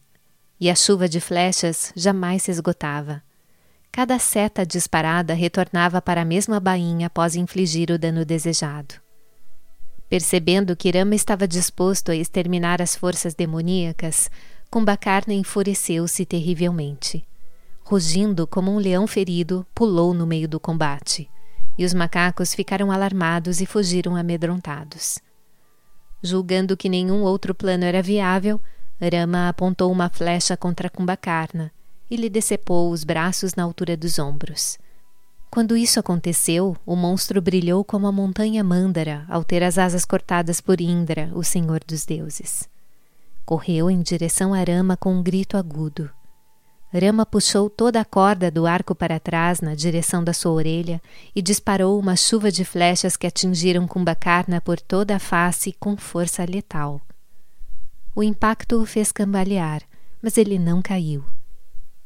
E a chuva de flechas jamais se esgotava. Cada seta disparada retornava para a mesma bainha após infligir o dano desejado. Percebendo que Rama estava disposto a exterminar as forças demoníacas, Kumbhakarna enfureceu-se terrivelmente. Rugindo como um leão ferido, pulou no meio do combate, e os macacos ficaram alarmados e fugiram amedrontados. Julgando que nenhum outro plano era viável, Rama apontou uma flecha contra Kumbhakarna e lhe decepou os braços na altura dos ombros. Quando isso aconteceu, o monstro brilhou como a montanha Mandara ao ter as asas cortadas por Indra, o senhor dos deuses. Correu em direção a Rama com um grito agudo. Rama puxou toda a corda do arco para trás na direção da sua orelha e disparou uma chuva de flechas que atingiram Kumbhakarna por toda a face com força letal. O impacto o fez cambalear, mas ele não caiu.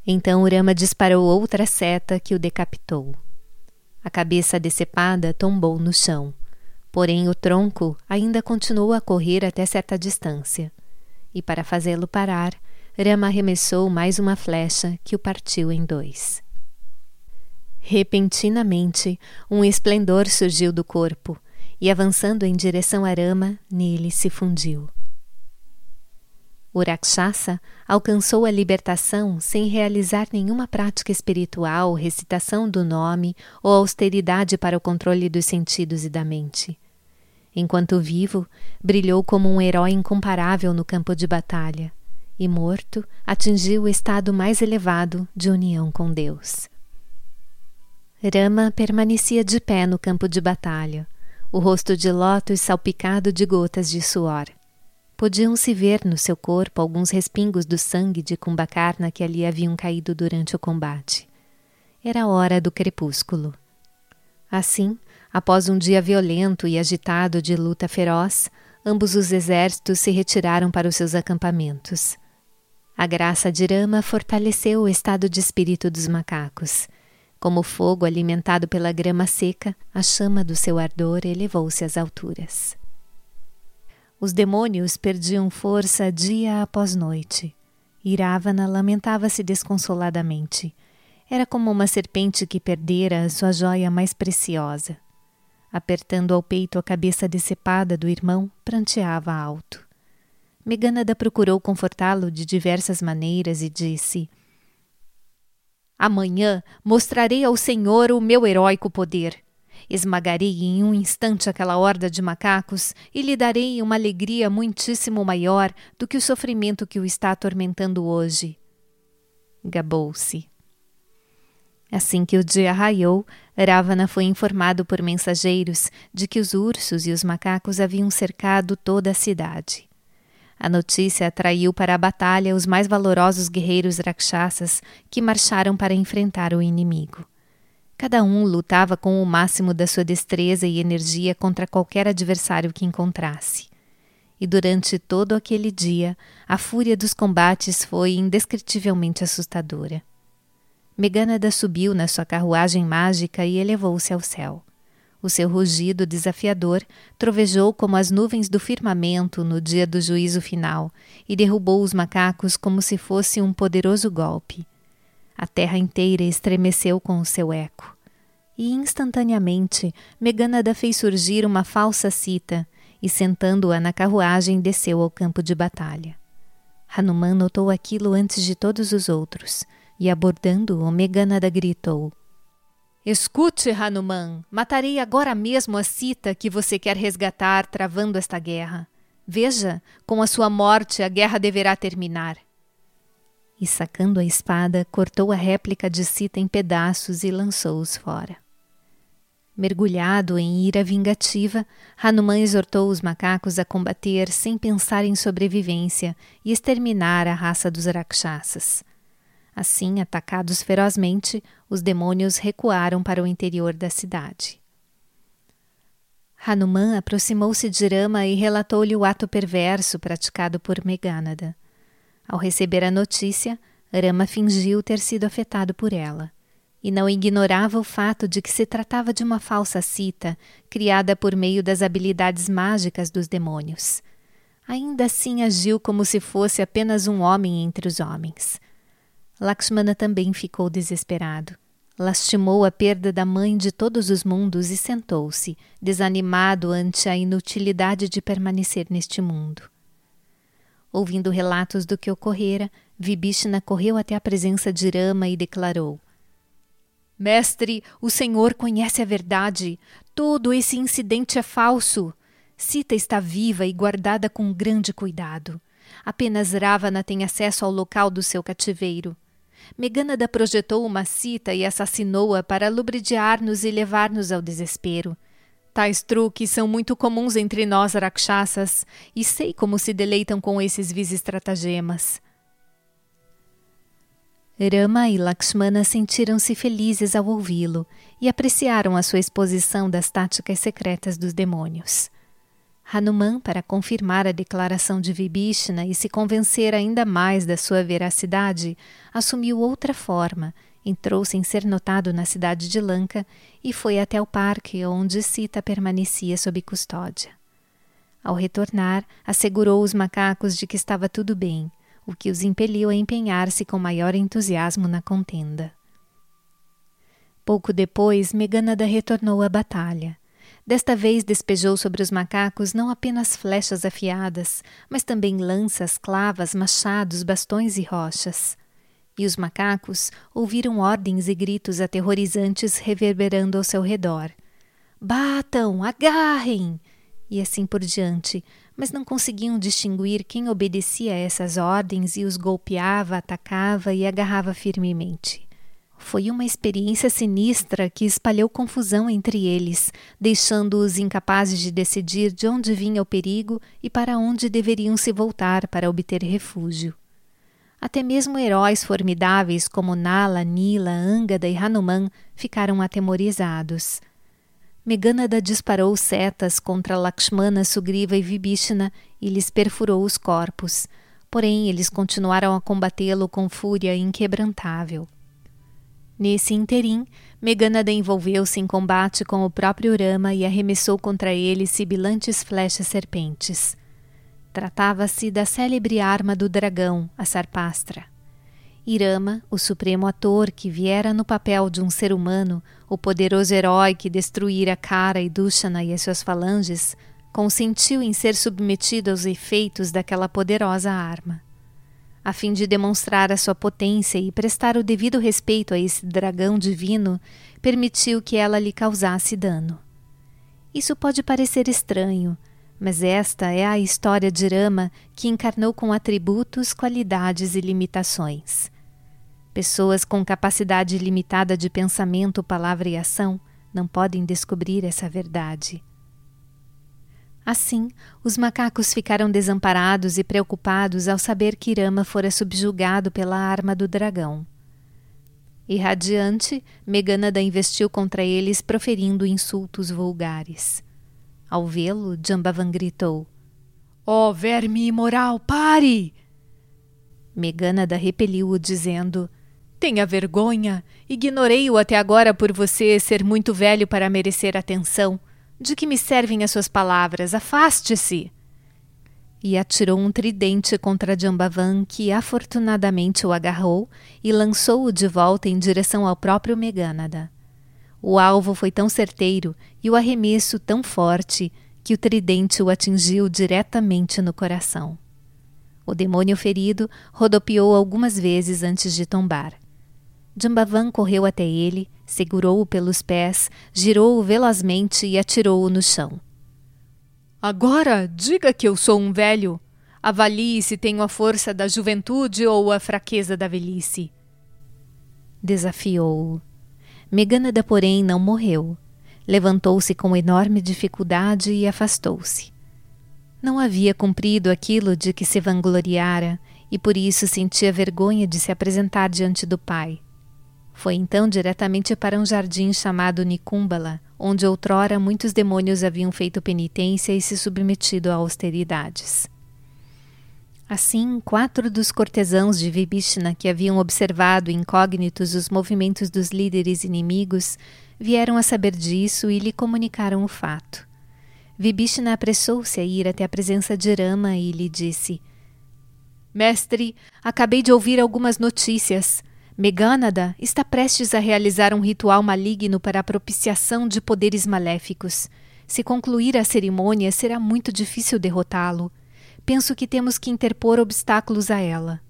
Então Rama disparou outra seta que o decapitou. A cabeça decepada tombou no chão, porém o tronco ainda continuou a correr até certa distância. E para fazê-lo parar, Rama arremessou mais uma flecha que o partiu em dois. Repentinamente, um esplendor surgiu do corpo e, avançando em direção a Rama, nele se fundiu. O Rakshasa alcançou a libertação sem realizar nenhuma prática espiritual, recitação do nome ou austeridade para o controle dos sentidos e da mente. Enquanto vivo, brilhou como um herói incomparável no campo de batalha e morto, atingiu o estado mais elevado de união com Deus. Rama permanecia de pé no campo de batalha, o rosto de lótus salpicado de gotas de suor. Podiam-se ver no seu corpo alguns respingos do sangue de Kumbhakarna que ali haviam caído durante o combate. Era a hora do crepúsculo. Assim, após um dia violento e agitado de luta feroz, ambos os exércitos se retiraram para os seus acampamentos. A graça de Rama fortaleceu o estado de espírito dos macacos. Como fogo alimentado pela grama seca, a chama do seu ardor elevou-se às alturas. Os demônios perdiam força dia após noite. Iravana lamentava-se desconsoladamente. Era como uma serpente que perdera sua joia mais preciosa. Apertando ao peito a cabeça decepada do irmão, pranteava alto. Meganada procurou confortá-lo de diversas maneiras e disse: Amanhã mostrarei ao Senhor o meu heróico poder. Esmagarei em um instante aquela horda de macacos e lhe darei uma alegria muitíssimo maior do que o sofrimento que o está atormentando hoje. Gabou-se. Assim que o dia raiou, Ravana foi informado por mensageiros de que os ursos e os macacos haviam cercado toda a cidade. A notícia atraiu para a batalha os mais valorosos guerreiros rakshasas que marcharam para enfrentar o inimigo. Cada um lutava com o máximo da sua destreza e energia contra qualquer adversário que encontrasse. E durante todo aquele dia, a fúria dos combates foi indescritivelmente assustadora. Meganada subiu na sua carruagem mágica e elevou-se ao céu. O seu rugido desafiador trovejou como as nuvens do firmamento no dia do juízo final e derrubou os macacos como se fosse um poderoso golpe. A terra inteira estremeceu com o seu eco. E instantaneamente Megânada fez surgir uma falsa cita e, sentando-a na carruagem, desceu ao campo de batalha. Hanuman notou aquilo antes de todos os outros e, abordando-o, Megânada gritou: Escute, Hanuman, matarei agora mesmo a Sita que você quer resgatar travando esta guerra. Veja, com a sua morte a guerra deverá terminar. E sacando a espada, cortou a réplica de Sita em pedaços e lançou-os fora. Mergulhado em ira vingativa, Hanuman exortou os macacos a combater sem pensar em sobrevivência e exterminar a raça dos Rakshasas. Assim, atacados ferozmente, os demônios recuaram para o interior da cidade. Hanuman aproximou-se de Rama e relatou-lhe o ato perverso praticado por Meghanada. Ao receber a notícia, Rama fingiu ter sido afetado por ela e não ignorava o fato de que se tratava de uma falsa cita criada por meio das habilidades mágicas dos demônios. Ainda assim agiu como se fosse apenas um homem entre os homens. Lakshmana também ficou desesperado. Lastimou a perda da mãe de todos os mundos e sentou-se, desanimado ante a inutilidade de permanecer neste mundo. Ouvindo relatos do que ocorrera, Vibhishna correu até a presença de Rama e declarou: Mestre, o senhor conhece a verdade. Todo esse incidente é falso. Sita está viva e guardada com grande cuidado. Apenas Ravana tem acesso ao local do seu cativeiro. Meghanada projetou uma cita e assassinou-a para lubridiar-nos e levar-nos ao desespero. Tais truques são muito comuns entre nós rakshasas, e sei como se deleitam com esses vis estratagemas. Rama e Lakshmana sentiram-se felizes ao ouvi-lo e apreciaram a sua exposição das táticas secretas dos demônios. Hanuman, para confirmar a declaração de Vibhishna e se convencer ainda mais da sua veracidade, assumiu outra forma, entrou sem ser notado na cidade de Lanka e foi até o parque onde Sita permanecia sob custódia. Ao retornar, assegurou os macacos de que estava tudo bem o que os impeliu a empenhar-se com maior entusiasmo na contenda. Pouco depois, Meganada retornou à batalha. Desta vez despejou sobre os macacos não apenas flechas afiadas, mas também lanças, clavas, machados, bastões e rochas. E os macacos ouviram ordens e gritos aterrorizantes reverberando ao seu redor. Batam! Agarrem! E assim por diante, mas não conseguiam distinguir quem obedecia a essas ordens e os golpeava, atacava e agarrava firmemente. Foi uma experiência sinistra que espalhou confusão entre eles, deixando-os incapazes de decidir de onde vinha o perigo e para onde deveriam se voltar para obter refúgio. Até mesmo heróis formidáveis como Nala, Nila, Angada e Hanuman ficaram atemorizados. Meghanada disparou setas contra Lakshmana, Sugriva e Vibhishana e lhes perfurou os corpos. Porém, eles continuaram a combatê-lo com fúria inquebrantável. Nesse interim, Meghanada envolveu-se em combate com o próprio Rama e arremessou contra ele sibilantes flechas serpentes. Tratava-se da célebre arma do dragão, a Sarpastra. Irama, o supremo ator que viera no papel de um ser humano, o poderoso herói que destruíra Kara e Dushana e as suas falanges, consentiu em ser submetido aos efeitos daquela poderosa arma. A fim de demonstrar a sua potência e prestar o devido respeito a esse dragão divino, permitiu que ela lhe causasse dano. Isso pode parecer estranho, mas esta é a história de Rama que encarnou com atributos, qualidades e limitações. Pessoas com capacidade limitada de pensamento, palavra e ação não podem descobrir essa verdade. Assim, os macacos ficaram desamparados e preocupados ao saber que Rama fora subjugado pela arma do dragão. Irradiante, Meganada investiu contra eles, proferindo insultos vulgares. Ao vê-lo, Jambavan gritou: Ó oh, verme imoral, pare! Meganada repeliu-o, dizendo: Tenha vergonha. Ignorei-o até agora por você ser muito velho para merecer atenção. De que me servem as suas palavras? Afaste-se. e atirou um tridente contra Jambavan, que afortunadamente o agarrou e lançou-o de volta em direção ao próprio Megânada. O alvo foi tão certeiro e o arremesso tão forte que o tridente o atingiu diretamente no coração. O demônio ferido rodopiou algumas vezes antes de tombar. Jambavan correu até ele, segurou-o pelos pés, girou-o velozmente e atirou-o no chão. Agora diga que eu sou um velho. Avalie se tenho a força da juventude ou a fraqueza da velhice. Desafiou-o. Megânada, porém, não morreu. Levantou-se com enorme dificuldade e afastou-se. Não havia cumprido aquilo de que se vangloriara e por isso sentia vergonha de se apresentar diante do pai. Foi então diretamente para um jardim chamado Nicumbala, onde outrora muitos demônios haviam feito penitência e se submetido a austeridades. Assim, quatro dos cortesãos de Vibhishna que haviam observado incógnitos os movimentos dos líderes inimigos vieram a saber disso e lhe comunicaram o fato. Vibhishna apressou-se a ir até a presença de Rama e lhe disse: Mestre, acabei de ouvir algumas notícias. Megânada está prestes a realizar um ritual maligno para a propiciação de poderes maléficos. Se concluir a cerimônia, será muito difícil derrotá-lo. Penso que temos que interpor obstáculos a ela.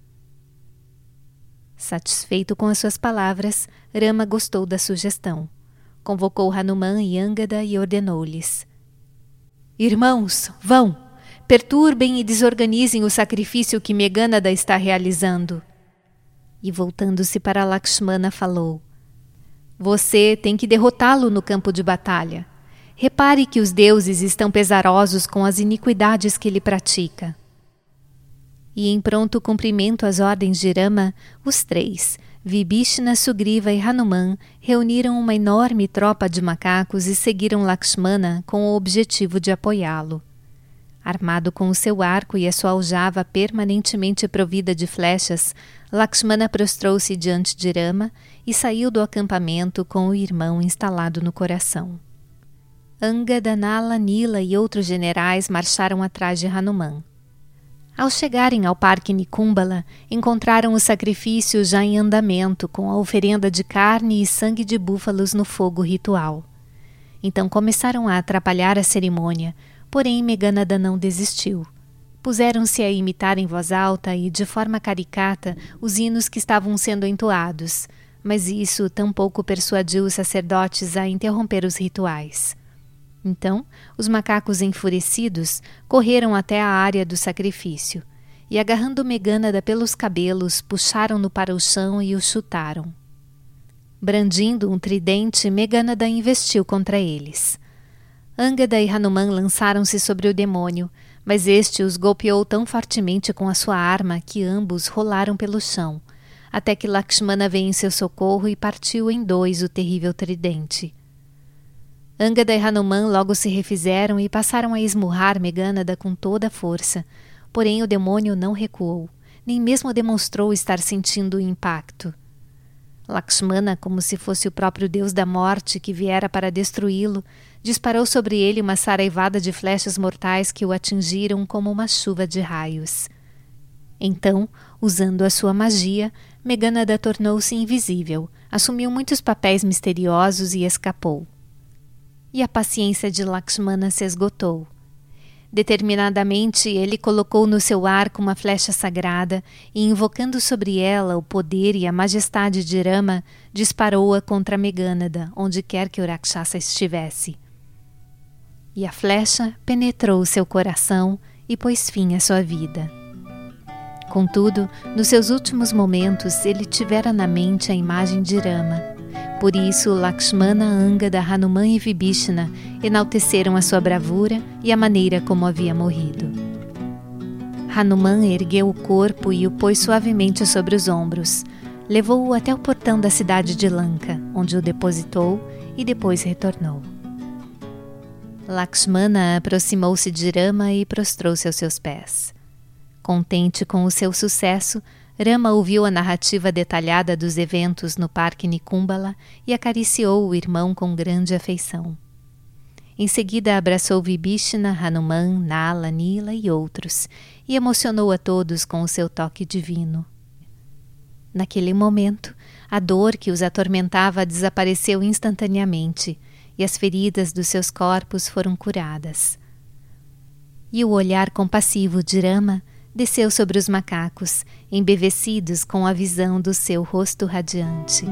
Satisfeito com as suas palavras, Rama gostou da sugestão. Convocou Hanuman e Angada e ordenou-lhes: Irmãos, vão! Perturbem e desorganizem o sacrifício que Megânada está realizando e voltando-se para Lakshmana falou: Você tem que derrotá-lo no campo de batalha. Repare que os deuses estão pesarosos com as iniquidades que ele pratica. E em pronto cumprimento às ordens de Rama, os três, Vibhishna, Sugriva e Hanuman, reuniram uma enorme tropa de macacos e seguiram Lakshmana com o objetivo de apoiá-lo. Armado com o seu arco e a sua aljava permanentemente provida de flechas, Lakshmana prostrou-se diante de Rama e saiu do acampamento com o irmão instalado no coração. Angada, Nala, Nila e outros generais marcharam atrás de Hanuman. Ao chegarem ao parque Nikumbala, encontraram o sacrifício já em andamento, com a oferenda de carne e sangue de búfalos no fogo ritual. Então começaram a atrapalhar a cerimônia, Porém, Meganada não desistiu. Puseram-se a imitar em voz alta e de forma caricata os hinos que estavam sendo entoados, mas isso tampouco persuadiu os sacerdotes a interromper os rituais. Então, os macacos enfurecidos correram até a área do sacrifício e, agarrando Megânada pelos cabelos, puxaram-no para o chão e o chutaram. Brandindo um tridente, Megânada investiu contra eles. Angada e Hanuman lançaram-se sobre o demônio, mas este os golpeou tão fortemente com a sua arma que ambos rolaram pelo chão, até que Lakshmana veio em seu socorro e partiu em dois o terrível tridente. Angada e Hanuman logo se refizeram e passaram a esmurrar Megânada com toda a força, porém o demônio não recuou, nem mesmo demonstrou estar sentindo o impacto. Lakshmana, como se fosse o próprio deus da morte que viera para destruí-lo, disparou sobre ele uma saraivada de flechas mortais que o atingiram como uma chuva de raios. Então, usando a sua magia, Meghanada tornou-se invisível, assumiu muitos papéis misteriosos e escapou. E a paciência de Lakshmana se esgotou. Determinadamente, ele colocou no seu arco uma flecha sagrada e, invocando sobre ela o poder e a majestade de Rama, disparou-a contra Megânada, onde quer que o Rakshasa estivesse. E a flecha penetrou seu coração e pôs fim à sua vida. Contudo, nos seus últimos momentos, ele tivera na mente a imagem de Rama por isso, Lakshmana, Angada, Hanuman e Vibhishana enalteceram a sua bravura e a maneira como havia morrido. Hanuman ergueu o corpo e o pôs suavemente sobre os ombros. Levou-o até o portão da cidade de Lanka, onde o depositou e depois retornou. Lakshmana aproximou-se de Rama e prostrou-se aos seus pés. Contente com o seu sucesso, Rama ouviu a narrativa detalhada dos eventos no Parque Nikumbala e acariciou o irmão com grande afeição. Em seguida abraçou Vibhishana, Hanuman, Nala, Nila e outros, e emocionou a todos com o seu toque divino. Naquele momento, a dor que os atormentava desapareceu instantaneamente e as feridas dos seus corpos foram curadas. E o olhar compassivo de Rama desceu sobre os macacos, embevecidos com a visão do seu rosto radiante.